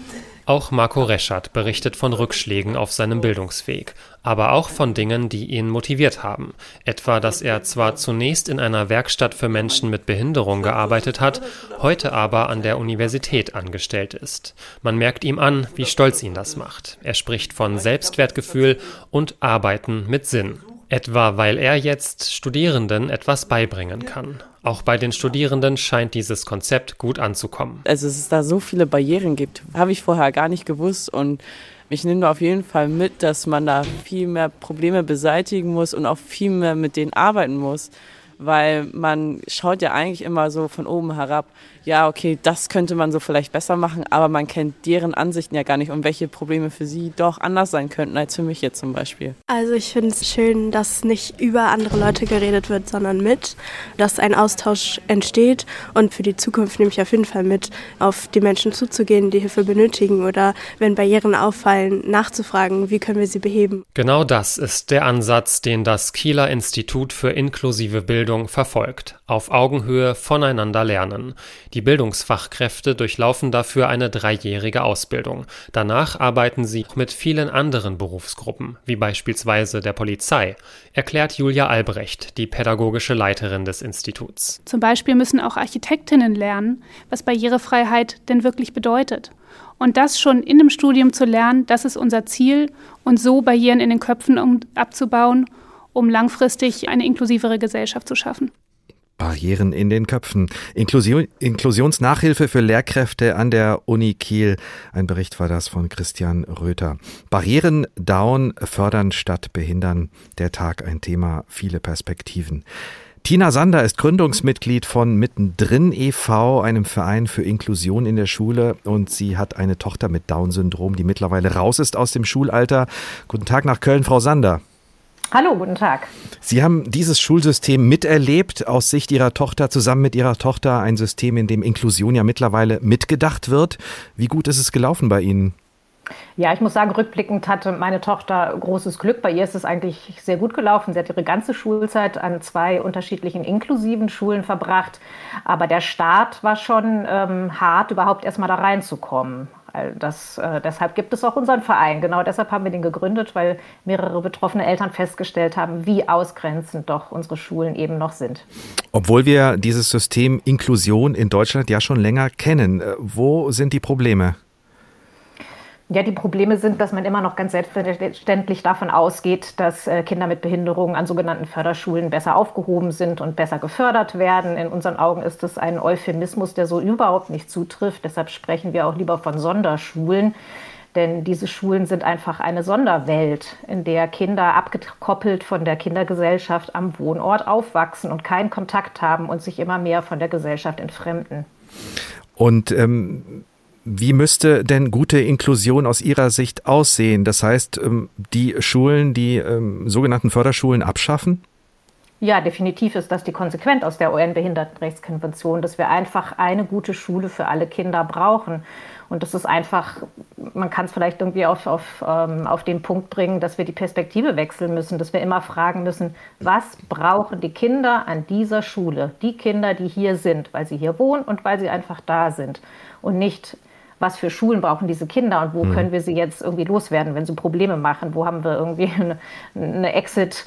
[SPEAKER 12] Auch Marco Reschert berichtet von Rückschlägen auf seinem Bildungsweg, aber auch von Dingen, die ihn motiviert haben. Etwa, dass er zwar zunächst in einer Werkstatt für Menschen mit Behinderung gearbeitet hat, heute aber an der Universität angestellt ist. Man merkt ihm an, wie stolz ihn das macht. Er spricht von Selbstwertgefühl und Arbeiten mit Sinn. Etwa weil er jetzt Studierenden etwas beibringen kann. Auch bei den Studierenden scheint dieses Konzept gut anzukommen.
[SPEAKER 6] Also, es da so viele Barrieren gibt, habe ich vorher gar nicht gewusst und ich nehme auf jeden Fall mit, dass man da viel mehr Probleme beseitigen muss und auch viel mehr mit denen arbeiten muss, weil man schaut ja eigentlich immer so von oben herab ja, okay, das könnte man so vielleicht besser machen, aber man kennt deren Ansichten ja gar nicht und welche Probleme für sie doch anders sein könnten als für mich jetzt zum Beispiel.
[SPEAKER 15] Also ich finde es schön, dass nicht über andere Leute geredet wird, sondern mit, dass ein Austausch entsteht und für die Zukunft nehme ich auf jeden Fall mit, auf die Menschen zuzugehen, die Hilfe benötigen oder wenn Barrieren auffallen, nachzufragen, wie können wir sie beheben.
[SPEAKER 12] Genau das ist der Ansatz, den das Kieler Institut für inklusive Bildung verfolgt. Auf Augenhöhe voneinander lernen. Die die Bildungsfachkräfte durchlaufen dafür eine dreijährige Ausbildung. Danach arbeiten sie mit vielen anderen Berufsgruppen, wie beispielsweise der Polizei, erklärt Julia Albrecht, die pädagogische Leiterin des Instituts.
[SPEAKER 7] Zum Beispiel müssen auch Architektinnen lernen, was Barrierefreiheit denn wirklich bedeutet. Und das schon in dem Studium zu lernen, das ist unser Ziel und so Barrieren in den Köpfen abzubauen, um langfristig eine inklusivere Gesellschaft zu schaffen.
[SPEAKER 2] Barrieren in den Köpfen. Inklusion, Inklusionsnachhilfe für Lehrkräfte an der Uni Kiel. Ein Bericht war das von Christian Röther. Barrieren down, fördern statt behindern. Der Tag ein Thema, viele Perspektiven. Tina Sander ist Gründungsmitglied von Mittendrin e.V., einem Verein für Inklusion in der Schule. Und sie hat eine Tochter mit Down-Syndrom, die mittlerweile raus ist aus dem Schulalter. Guten Tag nach Köln, Frau Sander.
[SPEAKER 16] Hallo, guten Tag.
[SPEAKER 2] Sie haben dieses Schulsystem miterlebt, aus Sicht Ihrer Tochter, zusammen mit Ihrer Tochter, ein System, in dem Inklusion ja mittlerweile mitgedacht wird. Wie gut ist es gelaufen bei Ihnen?
[SPEAKER 16] Ja, ich muss sagen, rückblickend hatte meine Tochter großes Glück. Bei ihr ist es eigentlich sehr gut gelaufen. Sie hat ihre ganze Schulzeit an zwei unterschiedlichen inklusiven Schulen verbracht. Aber der Start war schon ähm, hart, überhaupt erstmal da reinzukommen. Das, äh, deshalb gibt es auch unseren Verein. Genau deshalb haben wir den gegründet, weil mehrere betroffene Eltern festgestellt haben, wie ausgrenzend doch unsere Schulen eben noch sind.
[SPEAKER 2] Obwohl wir dieses System Inklusion in Deutschland ja schon länger kennen, äh, wo sind die Probleme?
[SPEAKER 16] Ja, die Probleme sind, dass man immer noch ganz selbstverständlich davon ausgeht, dass äh, Kinder mit Behinderungen an sogenannten Förderschulen besser aufgehoben sind und besser gefördert werden. In unseren Augen ist das ein Euphemismus, der so überhaupt nicht zutrifft. Deshalb sprechen wir auch lieber von Sonderschulen. Denn diese Schulen sind einfach eine Sonderwelt, in der Kinder abgekoppelt von der Kindergesellschaft am Wohnort aufwachsen und keinen Kontakt haben und sich immer mehr von der Gesellschaft entfremden.
[SPEAKER 2] Und ähm wie müsste denn gute Inklusion aus Ihrer Sicht aussehen? Das heißt, ähm, die Schulen, die ähm, sogenannten Förderschulen abschaffen?
[SPEAKER 16] Ja, definitiv ist das die Konsequenz aus der UN-Behindertenrechtskonvention, dass wir einfach eine gute Schule für alle Kinder brauchen. Und das ist einfach, man kann es vielleicht irgendwie auf, auf, ähm, auf den Punkt bringen, dass wir die Perspektive wechseln müssen, dass wir immer fragen müssen, was brauchen die Kinder an dieser Schule? Die Kinder, die hier sind, weil sie hier wohnen und weil sie einfach da sind. Und nicht, was für Schulen brauchen diese Kinder und wo mhm. können wir sie jetzt irgendwie loswerden, wenn sie Probleme machen? Wo haben wir irgendwie eine, eine Exit-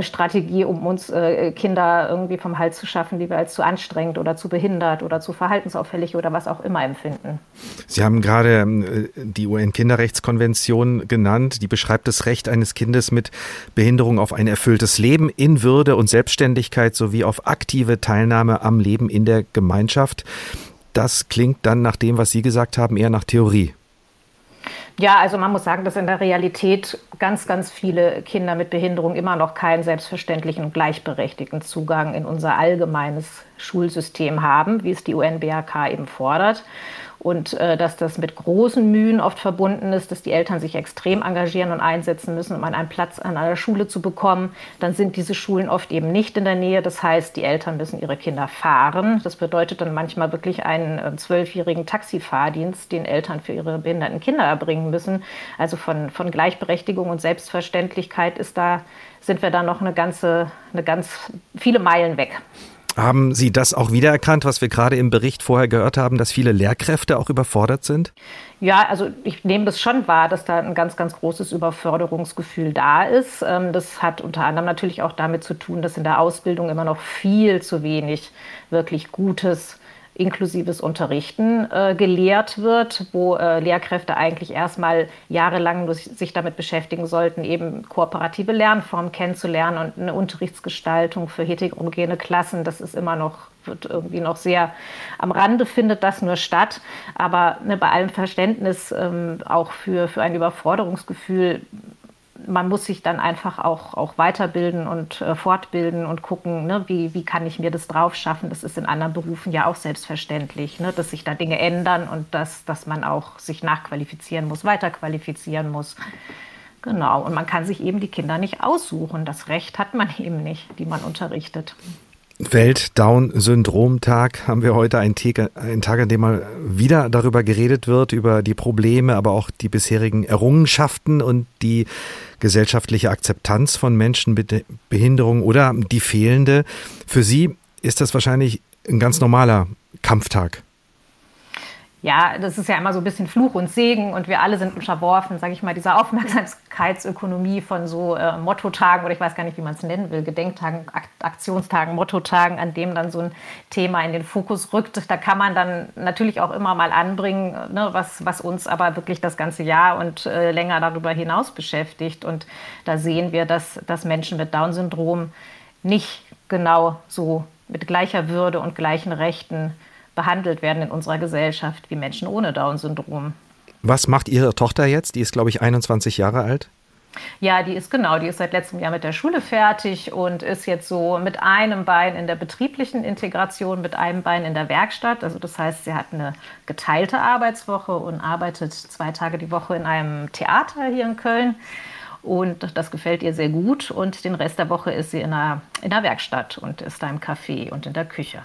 [SPEAKER 16] Strategie, um uns äh, Kinder irgendwie vom Hals zu schaffen, die wir als zu anstrengend oder zu behindert oder zu verhaltensauffällig oder was auch immer empfinden.
[SPEAKER 2] Sie haben gerade äh, die UN-Kinderrechtskonvention genannt. Die beschreibt das Recht eines Kindes mit Behinderung auf ein erfülltes Leben in Würde und Selbstständigkeit sowie auf aktive Teilnahme am Leben in der Gemeinschaft das klingt dann nach dem, was Sie gesagt haben, eher nach Theorie.
[SPEAKER 16] Ja, also man muss sagen, dass in der Realität ganz, ganz viele Kinder mit Behinderung immer noch keinen selbstverständlichen und gleichberechtigten Zugang in unser allgemeines Schulsystem haben, wie es die UNBHK eben fordert und äh, dass das mit großen Mühen oft verbunden ist, dass die Eltern sich extrem engagieren und einsetzen müssen, um einen Platz an einer Schule zu bekommen. Dann sind diese Schulen oft eben nicht in der Nähe. Das heißt, die Eltern müssen ihre Kinder fahren. Das bedeutet dann manchmal wirklich einen äh, zwölfjährigen Taxifahrdienst, den Eltern für ihre behinderten Kinder erbringen müssen. Also von, von Gleichberechtigung und Selbstverständlichkeit ist da, sind wir da noch eine ganze, eine ganz viele Meilen weg.
[SPEAKER 2] Haben Sie das auch wiedererkannt, was wir gerade im Bericht vorher gehört haben, dass viele Lehrkräfte auch überfordert sind?
[SPEAKER 16] Ja, also ich nehme das schon wahr, dass da ein ganz, ganz großes Überförderungsgefühl da ist. Ähm, das hat unter anderem natürlich auch damit zu tun, dass in der Ausbildung immer noch viel zu wenig wirklich Gutes inklusives Unterrichten äh, gelehrt wird, wo äh, Lehrkräfte eigentlich erstmal jahrelang sich damit beschäftigen sollten, eben kooperative Lernformen kennenzulernen und eine Unterrichtsgestaltung für heterogene Klassen. Das ist immer noch wird irgendwie noch sehr am Rande findet das nur statt, aber ne, bei allem Verständnis ähm, auch für, für ein Überforderungsgefühl man muss sich dann einfach auch, auch weiterbilden und äh, fortbilden und gucken, ne, wie, wie kann ich mir das drauf schaffen. Das ist in anderen Berufen ja auch selbstverständlich, ne, dass sich da Dinge ändern und dass, dass man auch sich nachqualifizieren muss, weiterqualifizieren muss. Genau, und man kann sich eben die Kinder nicht aussuchen. Das Recht hat man eben nicht, die man unterrichtet.
[SPEAKER 2] Welt-Down-Syndrom-Tag haben wir heute einen Tag, einen Tag, an dem mal wieder darüber geredet wird, über die Probleme, aber auch die bisherigen Errungenschaften und die gesellschaftliche Akzeptanz von Menschen mit Behinderung oder die fehlende. Für Sie ist das wahrscheinlich ein ganz normaler Kampftag
[SPEAKER 16] ja, das ist ja immer so ein bisschen Fluch und Segen und wir alle sind unterworfen, sage ich mal, dieser Aufmerksamkeitsökonomie von so äh, Mottotagen oder ich weiß gar nicht, wie man es nennen will, Gedenktagen, Ak Aktionstagen, Mottotagen, an dem dann so ein Thema in den Fokus rückt. Da kann man dann natürlich auch immer mal anbringen, ne, was, was uns aber wirklich das ganze Jahr und äh, länger darüber hinaus beschäftigt. Und da sehen wir, dass, dass Menschen mit Down-Syndrom nicht genau so mit gleicher Würde und gleichen Rechten behandelt werden in unserer Gesellschaft wie Menschen ohne Down-Syndrom.
[SPEAKER 2] Was macht Ihre Tochter jetzt? Die ist, glaube ich, 21 Jahre alt.
[SPEAKER 16] Ja, die ist genau, die ist seit letztem Jahr mit der Schule fertig und ist jetzt so mit einem Bein in der betrieblichen Integration, mit einem Bein in der Werkstatt. Also das heißt, sie hat eine geteilte Arbeitswoche und arbeitet zwei Tage die Woche in einem Theater hier in Köln. Und das gefällt ihr sehr gut. Und den Rest der Woche ist sie in der, in der Werkstatt und ist da im Café und in der Küche.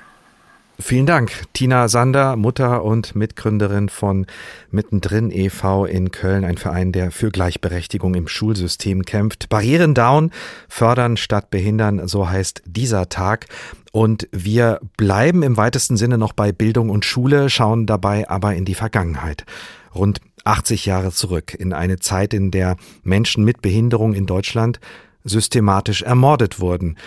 [SPEAKER 2] Vielen Dank, Tina Sander, Mutter und Mitgründerin von Mittendrin e.V. in Köln, ein Verein, der für Gleichberechtigung im Schulsystem kämpft. Barrieren down, fördern statt behindern, so heißt dieser Tag. Und wir bleiben im weitesten Sinne noch bei Bildung und Schule, schauen dabei aber in die Vergangenheit. Rund 80 Jahre zurück in eine Zeit, in der Menschen mit Behinderung in Deutschland systematisch ermordet wurden.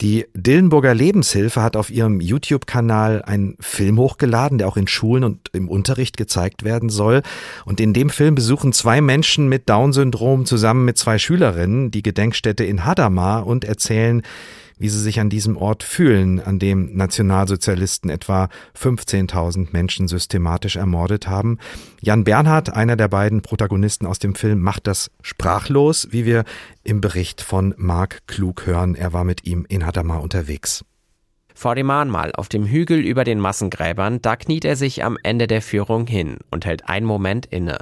[SPEAKER 2] Die Dillenburger Lebenshilfe hat auf ihrem YouTube-Kanal einen Film hochgeladen, der auch in Schulen und im Unterricht gezeigt werden soll. Und in dem Film besuchen zwei Menschen mit Down-Syndrom zusammen mit zwei Schülerinnen die Gedenkstätte in Hadamar und erzählen, wie sie sich an diesem Ort fühlen, an dem Nationalsozialisten etwa 15.000 Menschen systematisch ermordet haben. Jan Bernhard, einer der beiden Protagonisten aus dem Film, macht das sprachlos, wie wir im Bericht von Marc Klug hören. Er war mit ihm in Hadamar unterwegs.
[SPEAKER 17] Vor dem Mahnmal auf dem Hügel über den Massengräbern, da kniet er sich am Ende der Führung hin und hält einen Moment inne.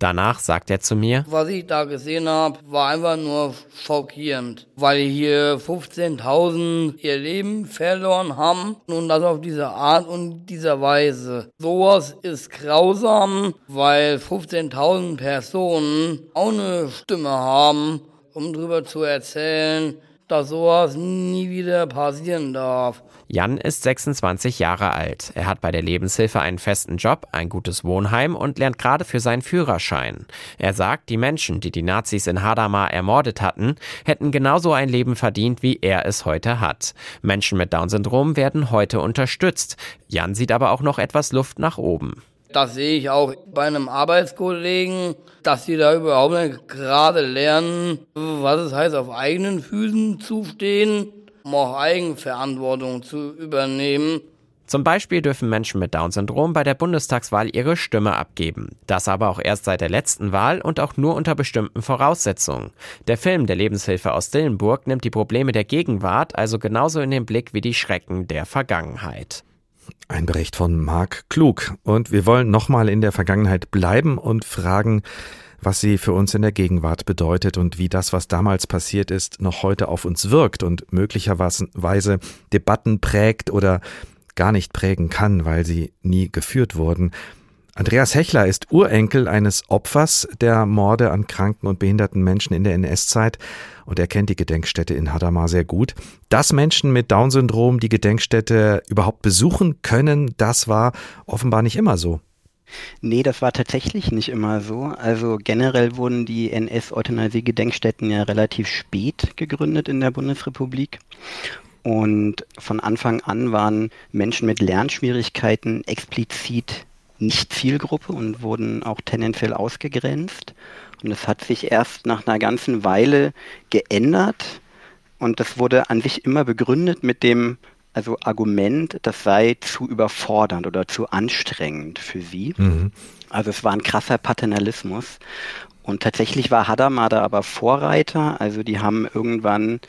[SPEAKER 17] Danach sagt er zu mir,
[SPEAKER 18] Was ich da gesehen habe, war einfach nur schockierend, weil hier 15.000 ihr Leben verloren haben und das auf diese Art und dieser Weise. Sowas ist grausam, weil 15.000 Personen auch eine Stimme haben, um drüber zu erzählen, dass sowas nie wieder passieren darf.
[SPEAKER 17] Jan ist 26 Jahre alt. Er hat bei der Lebenshilfe einen festen Job, ein gutes Wohnheim und lernt gerade für seinen Führerschein. Er sagt, die Menschen, die die Nazis in Hadamar ermordet hatten, hätten genauso ein Leben verdient, wie er es heute hat. Menschen mit Down-Syndrom werden heute unterstützt. Jan sieht aber auch noch etwas Luft nach oben.
[SPEAKER 18] Das sehe ich auch bei einem Arbeitskollegen, dass die da überhaupt nicht gerade lernen, was es heißt, auf eigenen Füßen zu stehen um auch Eigenverantwortung zu übernehmen.
[SPEAKER 17] Zum Beispiel dürfen Menschen mit Down-Syndrom bei der Bundestagswahl ihre Stimme abgeben. Das aber auch erst seit der letzten Wahl und auch nur unter bestimmten Voraussetzungen. Der Film der Lebenshilfe aus Dillenburg nimmt die Probleme der Gegenwart also genauso in den Blick wie die Schrecken der Vergangenheit.
[SPEAKER 2] Ein Bericht von Marc Klug. Und wir wollen nochmal in der Vergangenheit bleiben und fragen, was sie für uns in der Gegenwart bedeutet und wie das, was damals passiert ist, noch heute auf uns wirkt und möglicherweise Debatten prägt oder gar nicht prägen kann, weil sie nie geführt wurden. Andreas Hechler ist Urenkel eines Opfers der Morde an kranken und behinderten Menschen in der NS-Zeit und er kennt die Gedenkstätte in Hadamar sehr gut. Dass Menschen mit Down-Syndrom die Gedenkstätte überhaupt besuchen können, das war offenbar nicht immer so.
[SPEAKER 19] Nee, das war tatsächlich nicht immer so. Also generell wurden die NS-Euthanasie-Gedenkstätten ja relativ spät gegründet in der Bundesrepublik. Und von Anfang an waren Menschen mit Lernschwierigkeiten explizit nicht Zielgruppe und wurden auch tendenziell ausgegrenzt. Und es hat sich erst nach einer ganzen Weile geändert. Und das wurde an sich immer begründet mit dem also Argument, das sei zu überfordernd oder zu anstrengend für sie. Mhm. Also es war ein krasser Paternalismus. Und tatsächlich war Hadamada aber Vorreiter. Also die haben irgendwann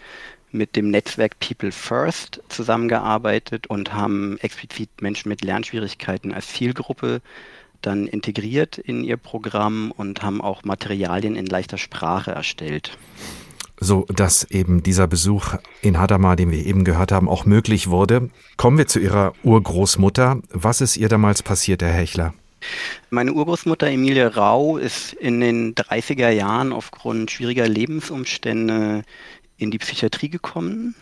[SPEAKER 19] mit dem Netzwerk People First zusammengearbeitet und haben explizit Menschen mit Lernschwierigkeiten als Zielgruppe dann integriert in ihr Programm und haben auch Materialien in leichter Sprache erstellt
[SPEAKER 2] so dass eben dieser Besuch in Hadamar, den wir eben gehört haben, auch möglich wurde. Kommen wir zu Ihrer Urgroßmutter. Was ist ihr damals passiert, Herr Hechler?
[SPEAKER 19] Meine Urgroßmutter Emilie Rau ist in den 30er Jahren aufgrund schwieriger Lebensumstände in die Psychiatrie gekommen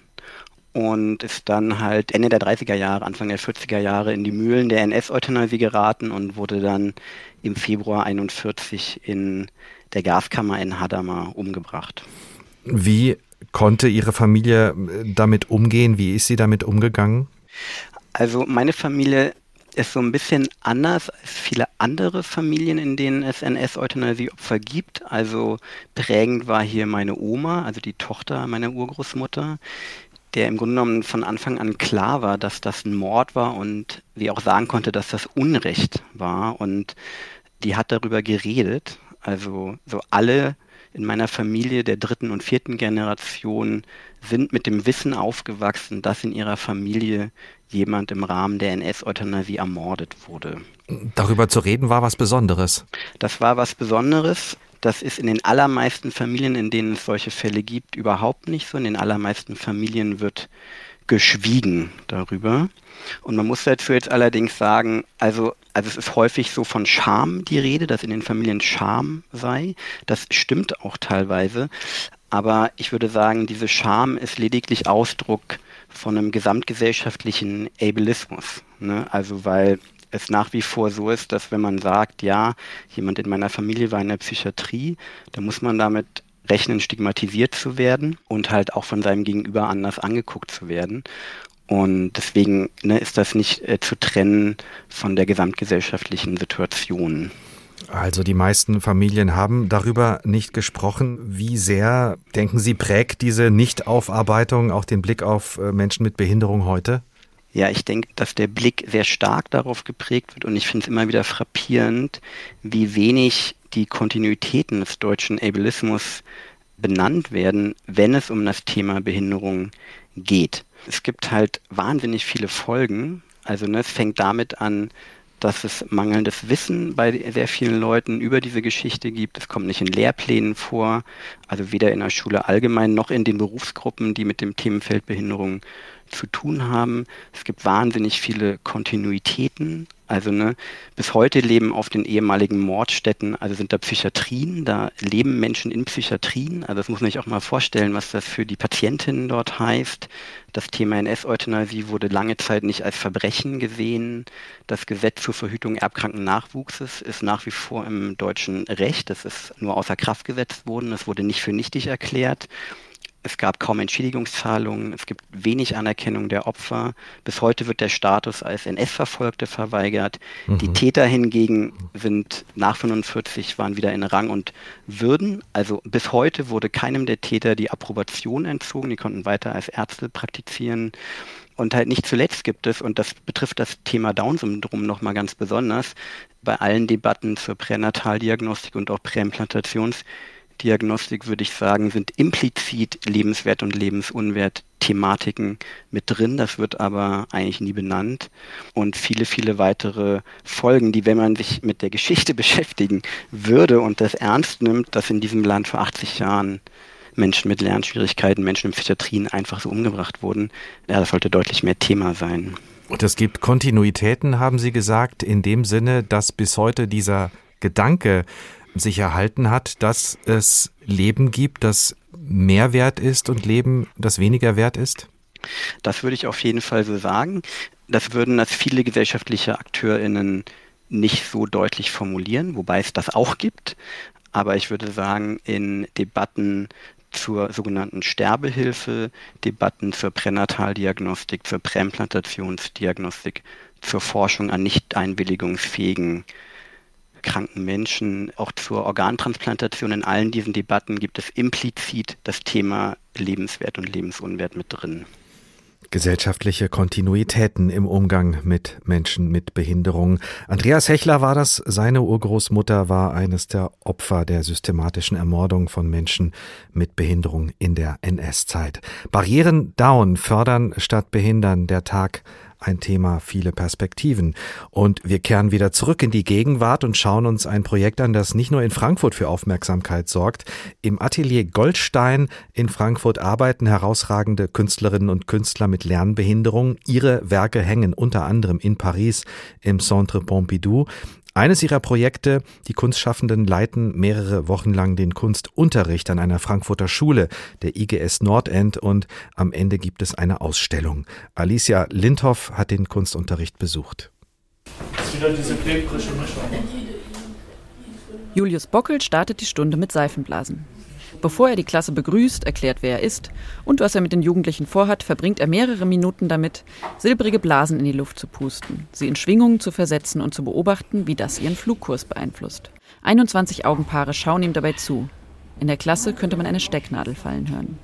[SPEAKER 19] und ist dann halt Ende der 30er Jahre, Anfang der 40er Jahre in die Mühlen der NS-Euthanasie geraten und wurde dann im Februar 41 in der Gaskammer in Hadamar umgebracht.
[SPEAKER 2] Wie konnte Ihre Familie äh, damit umgehen? Wie ist sie damit umgegangen?
[SPEAKER 19] Also meine Familie ist so ein bisschen anders als viele andere Familien, in denen es NS-Euthanasie-Opfer gibt. Also prägend war hier meine Oma, also die Tochter meiner Urgroßmutter, der im Grunde genommen von Anfang an klar war, dass das ein Mord war und sie auch sagen konnte, dass das Unrecht war. Und die hat darüber geredet. Also so alle in meiner Familie der dritten und vierten Generation sind mit dem Wissen aufgewachsen, dass in ihrer Familie jemand im Rahmen der NS-Euthanasie ermordet wurde.
[SPEAKER 2] Darüber zu reden war was Besonderes.
[SPEAKER 19] Das war was Besonderes. Das ist in den allermeisten Familien, in denen es solche Fälle gibt, überhaupt nicht so. In den allermeisten Familien wird geschwiegen darüber. Und man muss dazu jetzt allerdings sagen, also, also es ist häufig so von Scham die Rede, dass in den Familien Scham sei. Das stimmt auch teilweise. Aber ich würde sagen, diese Scham ist lediglich Ausdruck von einem gesamtgesellschaftlichen Ableismus. Ne? Also weil es nach wie vor so ist, dass wenn man sagt, ja, jemand in meiner Familie war in der Psychiatrie, dann muss man damit rechnen, stigmatisiert zu werden und halt auch von seinem Gegenüber anders angeguckt zu werden. Und deswegen ne, ist das nicht äh, zu trennen von der gesamtgesellschaftlichen Situation.
[SPEAKER 2] Also die meisten Familien haben darüber nicht gesprochen. Wie sehr, denken Sie, prägt diese Nichtaufarbeitung auch den Blick auf äh, Menschen mit Behinderung heute?
[SPEAKER 19] Ja, ich denke, dass der Blick sehr stark darauf geprägt wird und ich finde es immer wieder frappierend, wie wenig die Kontinuitäten des deutschen Ableismus benannt werden, wenn es um das Thema Behinderung geht. Es gibt halt wahnsinnig viele Folgen. Also ne, es fängt damit an, dass es mangelndes Wissen bei sehr vielen Leuten über diese Geschichte gibt. Es kommt nicht in Lehrplänen vor, also weder in der Schule allgemein noch in den Berufsgruppen, die mit dem Themenfeld Behinderung zu tun haben. Es gibt wahnsinnig viele Kontinuitäten. Also ne, bis heute leben auf den ehemaligen Mordstätten, also sind da Psychiatrien, da leben Menschen in Psychiatrien. Also das muss man sich auch mal vorstellen, was das für die Patientinnen dort heißt. Das Thema NS-Euthanasie wurde lange Zeit nicht als Verbrechen gesehen. Das Gesetz zur Verhütung erbkranken Nachwuchses ist nach wie vor im deutschen Recht. Das ist nur außer Kraft gesetzt worden. Es wurde nicht für nichtig erklärt. Es gab kaum Entschädigungszahlungen, es gibt wenig Anerkennung der Opfer. Bis heute wird der Status als NS-Verfolgte verweigert. Mhm. Die Täter hingegen sind nach 45 waren wieder in Rang und Würden. Also bis heute wurde keinem der Täter die Approbation entzogen. Die konnten weiter als Ärzte praktizieren. Und halt nicht zuletzt gibt es, und das betrifft das Thema Down-Syndrom nochmal ganz besonders, bei allen Debatten zur Pränataldiagnostik und auch Präimplantations- Diagnostik, würde ich sagen, sind implizit Lebenswert und Lebensunwert Thematiken mit drin. Das wird aber eigentlich nie benannt. Und viele, viele weitere Folgen, die, wenn man sich mit der Geschichte beschäftigen würde und das ernst nimmt, dass in diesem Land vor 80 Jahren Menschen mit Lernschwierigkeiten, Menschen in Psychiatrien einfach so umgebracht wurden, ja, das sollte deutlich mehr Thema sein.
[SPEAKER 2] Und es gibt Kontinuitäten, haben Sie gesagt, in dem Sinne, dass bis heute dieser Gedanke sich erhalten hat, dass es Leben gibt, das mehr wert ist und Leben, das weniger wert ist?
[SPEAKER 19] Das würde ich auf jeden Fall so sagen. Das würden das viele gesellschaftliche AkteurInnen nicht so deutlich formulieren, wobei es das auch gibt. Aber ich würde sagen, in Debatten zur sogenannten Sterbehilfe, Debatten zur Pränataldiagnostik, zur Präimplantationsdiagnostik, zur Forschung an nicht einwilligungsfähigen kranken Menschen, auch zur Organtransplantation. In allen diesen Debatten gibt es implizit das Thema Lebenswert und Lebensunwert mit drin.
[SPEAKER 2] Gesellschaftliche Kontinuitäten im Umgang mit Menschen mit Behinderung. Andreas Hechler war das. Seine Urgroßmutter war eines der Opfer der systematischen Ermordung von Menschen mit Behinderung in der NS-Zeit. Barrieren down, fördern statt behindern. Der Tag ein Thema, viele Perspektiven. Und wir kehren wieder zurück in die Gegenwart und schauen uns ein Projekt an, das nicht nur in Frankfurt für Aufmerksamkeit sorgt. Im Atelier Goldstein in Frankfurt arbeiten herausragende Künstlerinnen und Künstler mit Lernbehinderung. Ihre Werke hängen unter anderem in Paris im Centre Pompidou. Eines ihrer Projekte, die Kunstschaffenden leiten mehrere Wochen lang den Kunstunterricht an einer Frankfurter Schule, der IGS Nordend, und am Ende gibt es eine Ausstellung. Alicia Lindhoff hat den Kunstunterricht besucht. Das ist wieder diese klebrische
[SPEAKER 20] Mischung. Julius Bockel startet die Stunde mit Seifenblasen. Bevor er die Klasse begrüßt, erklärt, wer er ist und was er mit den Jugendlichen vorhat, verbringt er mehrere Minuten damit, silbrige Blasen in die Luft zu pusten, sie in Schwingungen zu versetzen und zu beobachten, wie das ihren Flugkurs beeinflusst. 21 Augenpaare schauen ihm dabei zu. In der Klasse könnte man eine Stecknadel fallen hören.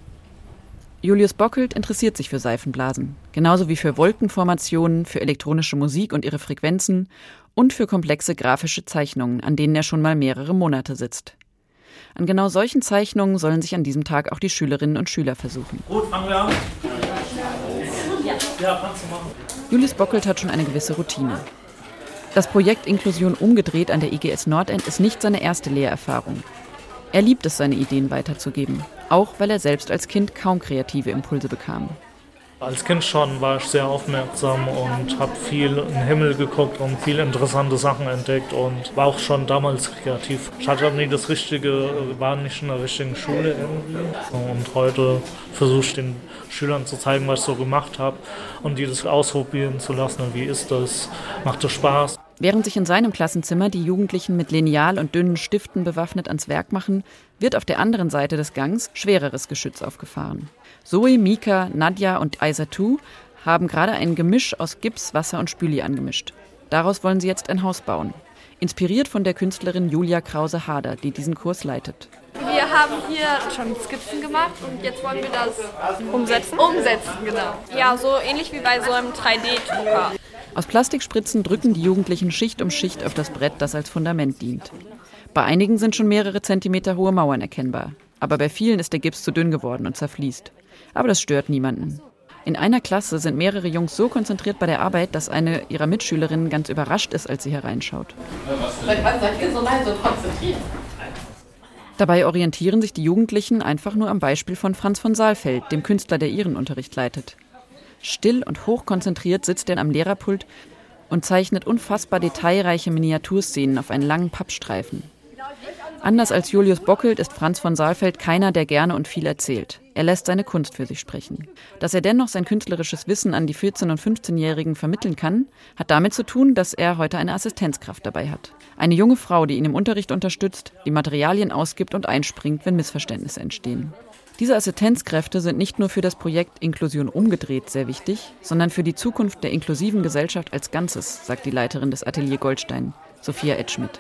[SPEAKER 20] Julius Bockelt interessiert sich für Seifenblasen, genauso wie für Wolkenformationen, für elektronische Musik und ihre Frequenzen und für komplexe grafische Zeichnungen, an denen er schon mal mehrere Monate sitzt. An genau solchen Zeichnungen sollen sich an diesem Tag auch die Schülerinnen und Schüler versuchen.
[SPEAKER 21] Gut, fangen wir an. Ja, kannst du machen.
[SPEAKER 20] Julius Bockelt hat schon eine gewisse Routine. Das Projekt Inklusion umgedreht an der IGS Nordend ist nicht seine erste Lehrerfahrung. Er liebt es, seine Ideen weiterzugeben, auch weil er selbst als Kind kaum kreative Impulse bekam.
[SPEAKER 21] Als Kind schon war ich sehr aufmerksam und habe viel in den Himmel geguckt und viele interessante Sachen entdeckt und war auch schon damals kreativ. Ich hatte nie das Richtige, war nicht in der richtigen Schule irgendwie. Und heute versuche ich den Schülern zu zeigen, was ich so gemacht habe und die das ausprobieren zu lassen. Und wie ist das? Macht es Spaß?
[SPEAKER 20] Während sich in seinem Klassenzimmer die Jugendlichen mit Lineal und dünnen Stiften bewaffnet ans Werk machen, wird auf der anderen Seite des Gangs schwereres Geschütz aufgefahren. Zoe, Mika, Nadja und Aisatu haben gerade ein Gemisch aus Gips, Wasser und Spüli angemischt. Daraus wollen sie jetzt ein Haus bauen. Inspiriert von der Künstlerin Julia Krause-Hader, die diesen Kurs leitet.
[SPEAKER 22] Wir haben hier schon Skizzen gemacht und jetzt wollen wir das umsetzen. Umsetzen, genau. Ja, so ähnlich wie bei so einem 3D-Drucker.
[SPEAKER 20] Aus Plastikspritzen drücken die Jugendlichen Schicht um Schicht auf das Brett, das als Fundament dient. Bei einigen sind schon mehrere Zentimeter hohe Mauern erkennbar. Aber bei vielen ist der Gips zu dünn geworden und zerfließt. Aber das stört niemanden. In einer Klasse sind mehrere Jungs so konzentriert bei der Arbeit, dass eine ihrer Mitschülerinnen ganz überrascht ist, als sie hereinschaut. Dabei orientieren sich die Jugendlichen einfach nur am Beispiel von Franz von Saalfeld, dem Künstler, der ihren Unterricht leitet. Still und hochkonzentriert sitzt er am Lehrerpult und zeichnet unfassbar detailreiche Miniaturszenen auf einen langen Pappstreifen. Anders als Julius Bockelt ist Franz von Saalfeld keiner, der gerne und viel erzählt. Er lässt seine Kunst für sich sprechen. Dass er dennoch sein künstlerisches Wissen an die 14- und 15-Jährigen vermitteln kann, hat damit zu tun, dass er heute eine Assistenzkraft dabei hat. Eine junge Frau, die ihn im Unterricht unterstützt, die Materialien ausgibt und einspringt, wenn Missverständnisse entstehen. Diese Assistenzkräfte sind nicht nur für das Projekt Inklusion umgedreht sehr wichtig, sondern für die Zukunft der inklusiven Gesellschaft als Ganzes, sagt die Leiterin des Atelier Goldstein, Sophia Edschmidt.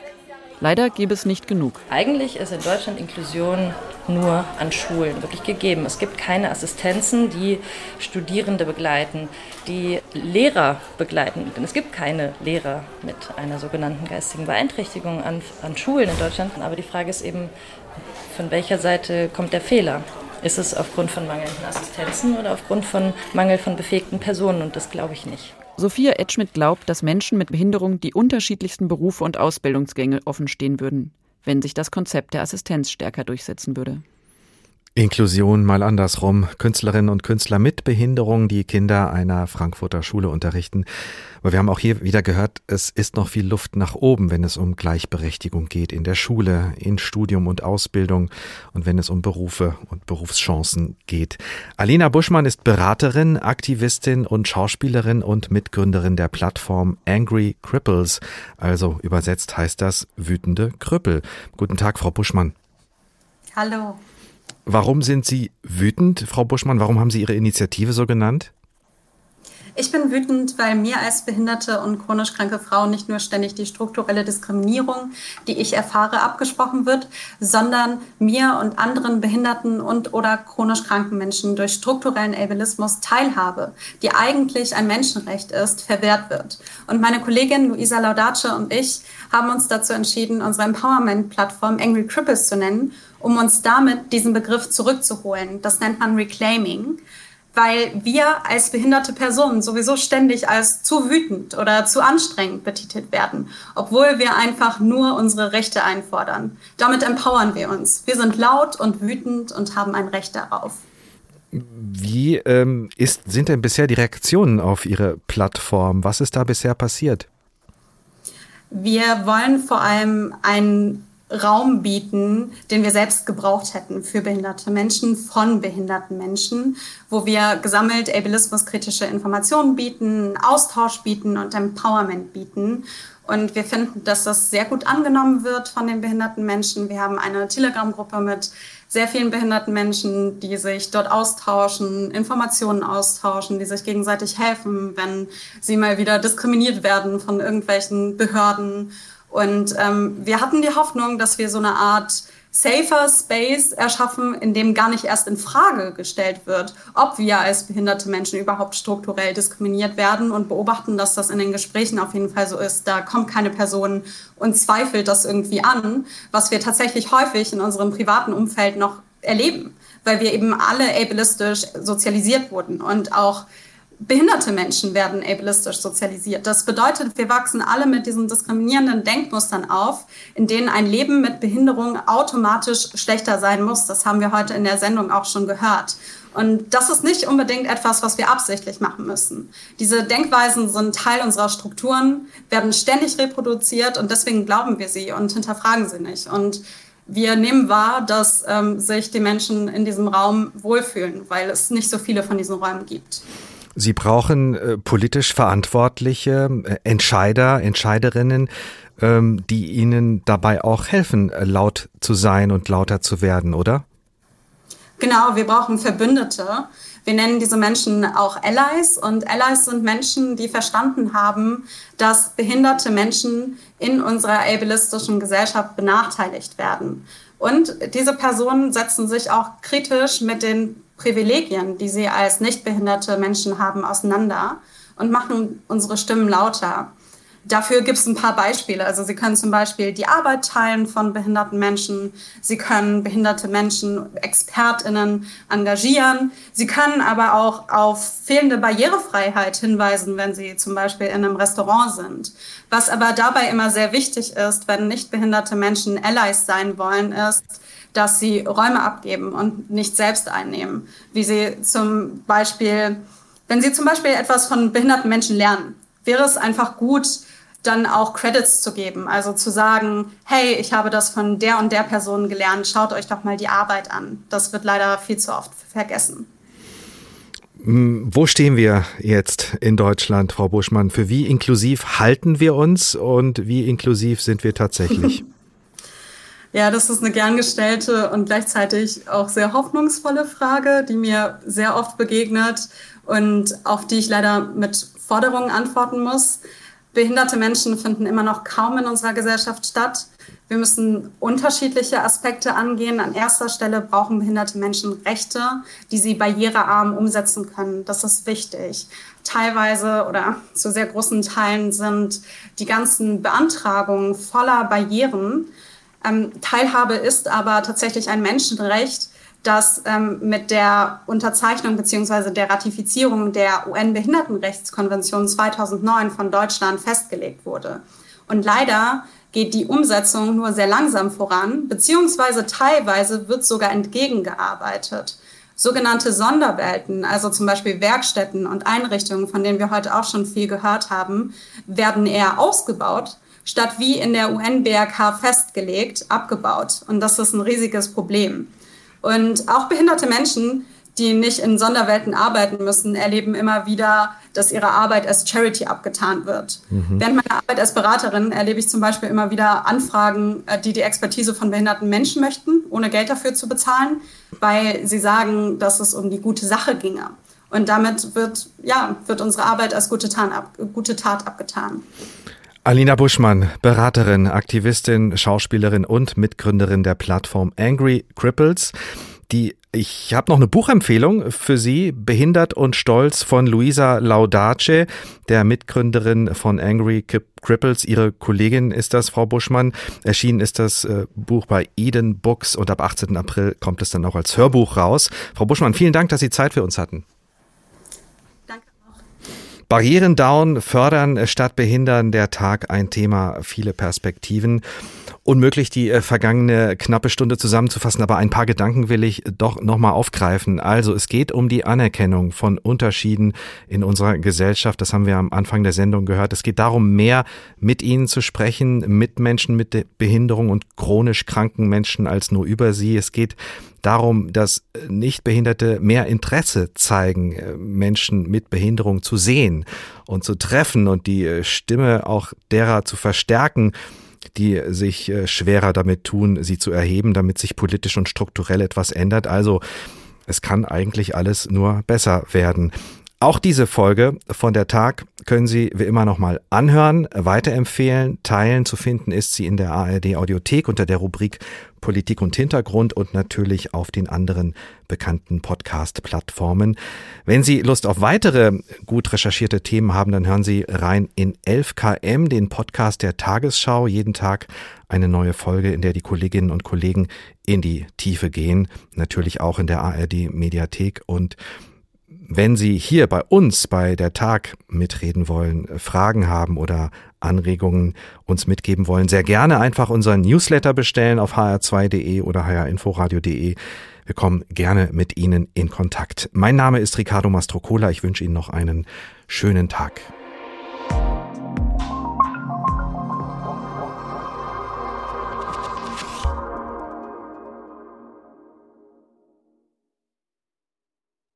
[SPEAKER 20] Leider gäbe es nicht genug.
[SPEAKER 8] Eigentlich ist in Deutschland Inklusion nur an Schulen wirklich gegeben. Es gibt keine Assistenzen, die Studierende begleiten, die Lehrer begleiten. Denn es gibt keine Lehrer mit einer sogenannten geistigen Beeinträchtigung an, an Schulen in Deutschland. Aber die Frage ist eben, von welcher Seite kommt der Fehler? Ist es aufgrund von mangelnden Assistenzen oder aufgrund von Mangel von befähigten Personen? Und das glaube ich nicht.
[SPEAKER 20] Sophia Edschmidt glaubt, dass Menschen mit Behinderung die unterschiedlichsten Berufe und Ausbildungsgänge offenstehen würden, wenn sich das Konzept der Assistenz stärker durchsetzen würde.
[SPEAKER 2] Inklusion mal andersrum. Künstlerinnen und Künstler mit Behinderung, die Kinder einer Frankfurter Schule unterrichten. Aber wir haben auch hier wieder gehört, es ist noch viel Luft nach oben, wenn es um Gleichberechtigung geht in der Schule, in Studium und Ausbildung und wenn es um Berufe und Berufschancen geht. Alina Buschmann ist Beraterin, Aktivistin und Schauspielerin und Mitgründerin der Plattform Angry Cripples. Also übersetzt heißt das wütende Krüppel. Guten Tag, Frau Buschmann.
[SPEAKER 23] Hallo.
[SPEAKER 2] Warum sind Sie wütend, Frau Buschmann? Warum haben Sie Ihre Initiative so genannt?
[SPEAKER 23] Ich bin wütend, weil mir als behinderte und chronisch kranke Frau nicht nur ständig die strukturelle Diskriminierung, die ich erfahre, abgesprochen wird, sondern mir und anderen behinderten und oder chronisch kranken Menschen durch strukturellen Ableismus Teilhabe, die eigentlich ein Menschenrecht ist, verwehrt wird. Und meine Kollegin Luisa Laudace und ich haben uns dazu entschieden, unsere Empowerment-Plattform Angry Cripples zu nennen um uns damit diesen Begriff zurückzuholen. Das nennt man Reclaiming, weil wir als behinderte Personen sowieso ständig als zu wütend oder zu anstrengend betitelt werden, obwohl wir einfach nur unsere Rechte einfordern. Damit empowern wir uns. Wir sind laut und wütend und haben ein Recht darauf.
[SPEAKER 2] Wie ähm, ist, sind denn bisher die Reaktionen auf Ihre Plattform? Was ist da bisher passiert?
[SPEAKER 23] Wir wollen vor allem einen Raum bieten, den wir selbst gebraucht hätten für behinderte Menschen, von behinderten Menschen, wo wir gesammelt ableismuskritische Informationen bieten, Austausch bieten und Empowerment bieten. Und wir finden, dass das sehr gut angenommen wird von den behinderten Menschen. Wir haben eine Telegram-Gruppe mit sehr vielen behinderten Menschen, die sich dort austauschen, Informationen austauschen, die sich gegenseitig helfen, wenn sie mal wieder diskriminiert werden von irgendwelchen Behörden und ähm, wir hatten die Hoffnung, dass wir so eine Art safer Space erschaffen, in dem gar nicht erst in Frage gestellt wird, ob wir als behinderte Menschen überhaupt strukturell diskriminiert werden und beobachten, dass das in den Gesprächen auf jeden Fall so ist. Da kommt keine Person und zweifelt das irgendwie an, was wir tatsächlich häufig in unserem privaten Umfeld noch erleben, weil wir eben alle ableistisch sozialisiert wurden und auch behinderte Menschen werden ableistisch sozialisiert. Das bedeutet, wir wachsen alle mit diesen diskriminierenden Denkmustern auf, in denen ein Leben mit Behinderung automatisch schlechter sein muss. Das haben wir heute in der Sendung auch schon gehört. Und das ist nicht unbedingt etwas, was wir absichtlich machen müssen. Diese Denkweisen sind Teil unserer Strukturen, werden ständig reproduziert und deswegen glauben wir sie und hinterfragen sie nicht. Und wir nehmen wahr, dass ähm, sich die Menschen in diesem Raum wohlfühlen, weil es nicht so viele von diesen Räumen gibt.
[SPEAKER 2] Sie brauchen äh, politisch verantwortliche äh, Entscheider, Entscheiderinnen, ähm, die Ihnen dabei auch helfen, äh, laut zu sein und lauter zu werden, oder?
[SPEAKER 23] Genau, wir brauchen Verbündete. Wir nennen diese Menschen auch Allies und Allies sind Menschen, die verstanden haben, dass behinderte Menschen in unserer ableistischen Gesellschaft benachteiligt werden. Und diese Personen setzen sich auch kritisch mit den Privilegien, die sie als nichtbehinderte Menschen haben, auseinander und machen unsere Stimmen lauter. Dafür gibt es ein paar Beispiele. Also Sie können zum Beispiel die Arbeit teilen von behinderten Menschen. Sie können behinderte Menschen, Expertinnen engagieren. Sie können aber auch auf fehlende Barrierefreiheit hinweisen, wenn Sie zum Beispiel in einem Restaurant sind. Was aber dabei immer sehr wichtig ist, wenn nicht behinderte Menschen Allies sein wollen, ist, dass sie Räume abgeben und nicht selbst einnehmen. Wie sie zum Beispiel, wenn sie zum Beispiel etwas von behinderten Menschen lernen, wäre es einfach gut, dann auch Credits zu geben. Also zu sagen, hey, ich habe das von der und der Person gelernt, schaut euch doch mal die Arbeit an. Das wird leider viel zu oft vergessen.
[SPEAKER 2] Hm, wo stehen wir jetzt in Deutschland, Frau Buschmann? Für wie inklusiv halten wir uns und wie inklusiv sind wir tatsächlich?
[SPEAKER 23] Ja, das ist eine gern gestellte und gleichzeitig auch sehr hoffnungsvolle Frage, die mir sehr oft begegnet und auf die ich leider mit Forderungen antworten muss. Behinderte Menschen finden immer noch kaum in unserer Gesellschaft statt. Wir müssen unterschiedliche Aspekte angehen. An erster Stelle brauchen behinderte Menschen Rechte, die sie barrierearm umsetzen können. Das ist wichtig. Teilweise oder zu sehr großen Teilen sind die ganzen Beantragungen voller Barrieren. Ähm, Teilhabe ist aber tatsächlich ein Menschenrecht, das ähm, mit der Unterzeichnung bzw. der Ratifizierung der UN-Behindertenrechtskonvention 2009 von Deutschland festgelegt wurde. Und leider geht die Umsetzung nur sehr langsam voran, beziehungsweise teilweise wird sogar entgegengearbeitet. Sogenannte Sonderwelten, also zum Beispiel Werkstätten und Einrichtungen, von denen wir heute auch schon viel gehört haben, werden eher ausgebaut, statt wie in der UN-BRK festgelegt, abgebaut. Und das ist ein riesiges Problem. Und auch behinderte Menschen, die nicht in Sonderwelten arbeiten müssen, erleben immer wieder, dass ihre Arbeit als Charity abgetan wird. Mhm. Während meiner Arbeit als Beraterin erlebe ich zum Beispiel immer wieder Anfragen, äh, die die Expertise von behinderten Menschen möchten, ohne Geld dafür zu bezahlen, weil sie sagen, dass es um die gute Sache ginge. Und damit wird, ja, wird unsere Arbeit als gute Tat, ab, gute Tat abgetan.
[SPEAKER 2] Alina Buschmann, Beraterin, Aktivistin, Schauspielerin und Mitgründerin der Plattform Angry Cripples. Die, ich habe noch eine Buchempfehlung für Sie, Behindert und Stolz von Luisa Laudace, der Mitgründerin von Angry Cripples. Ihre Kollegin ist das, Frau Buschmann. Erschienen ist das äh, Buch bei Eden Books und ab 18. April kommt es dann auch als Hörbuch raus. Frau Buschmann, vielen Dank, dass Sie Zeit für uns hatten. Barrieren down, fördern statt behindern, der Tag ein Thema, viele Perspektiven. Unmöglich, die äh, vergangene knappe Stunde zusammenzufassen, aber ein paar Gedanken will ich doch nochmal aufgreifen. Also es geht um die Anerkennung von Unterschieden in unserer Gesellschaft. Das haben wir am Anfang der Sendung gehört. Es geht darum, mehr mit ihnen zu sprechen, mit Menschen mit Behinderung und chronisch kranken Menschen als nur über sie. Es geht darum, dass Nichtbehinderte mehr Interesse zeigen, äh, Menschen mit Behinderung zu sehen und zu treffen und die äh, Stimme auch derer zu verstärken, die sich äh, schwerer damit tun, sie zu erheben, damit sich politisch und strukturell etwas ändert. Also es kann eigentlich alles nur besser werden. Auch diese Folge von der Tag können Sie wie immer nochmal anhören, weiterempfehlen, teilen. Zu finden ist sie in der ARD Audiothek unter der Rubrik Politik und Hintergrund und natürlich auf den anderen bekannten Podcast-Plattformen. Wenn Sie Lust auf weitere gut recherchierte Themen haben, dann hören Sie rein in 11KM, den Podcast der Tagesschau. Jeden Tag eine neue Folge, in der die Kolleginnen und Kollegen in die Tiefe gehen. Natürlich auch in der ARD Mediathek und wenn Sie hier bei uns bei der Tag mitreden wollen, Fragen haben oder Anregungen uns mitgeben wollen, sehr gerne einfach unseren Newsletter bestellen auf hr2.de oder hrinforadio.de. Wir kommen gerne mit Ihnen in Kontakt. Mein Name ist Ricardo Mastrocola. Ich wünsche Ihnen noch einen schönen Tag.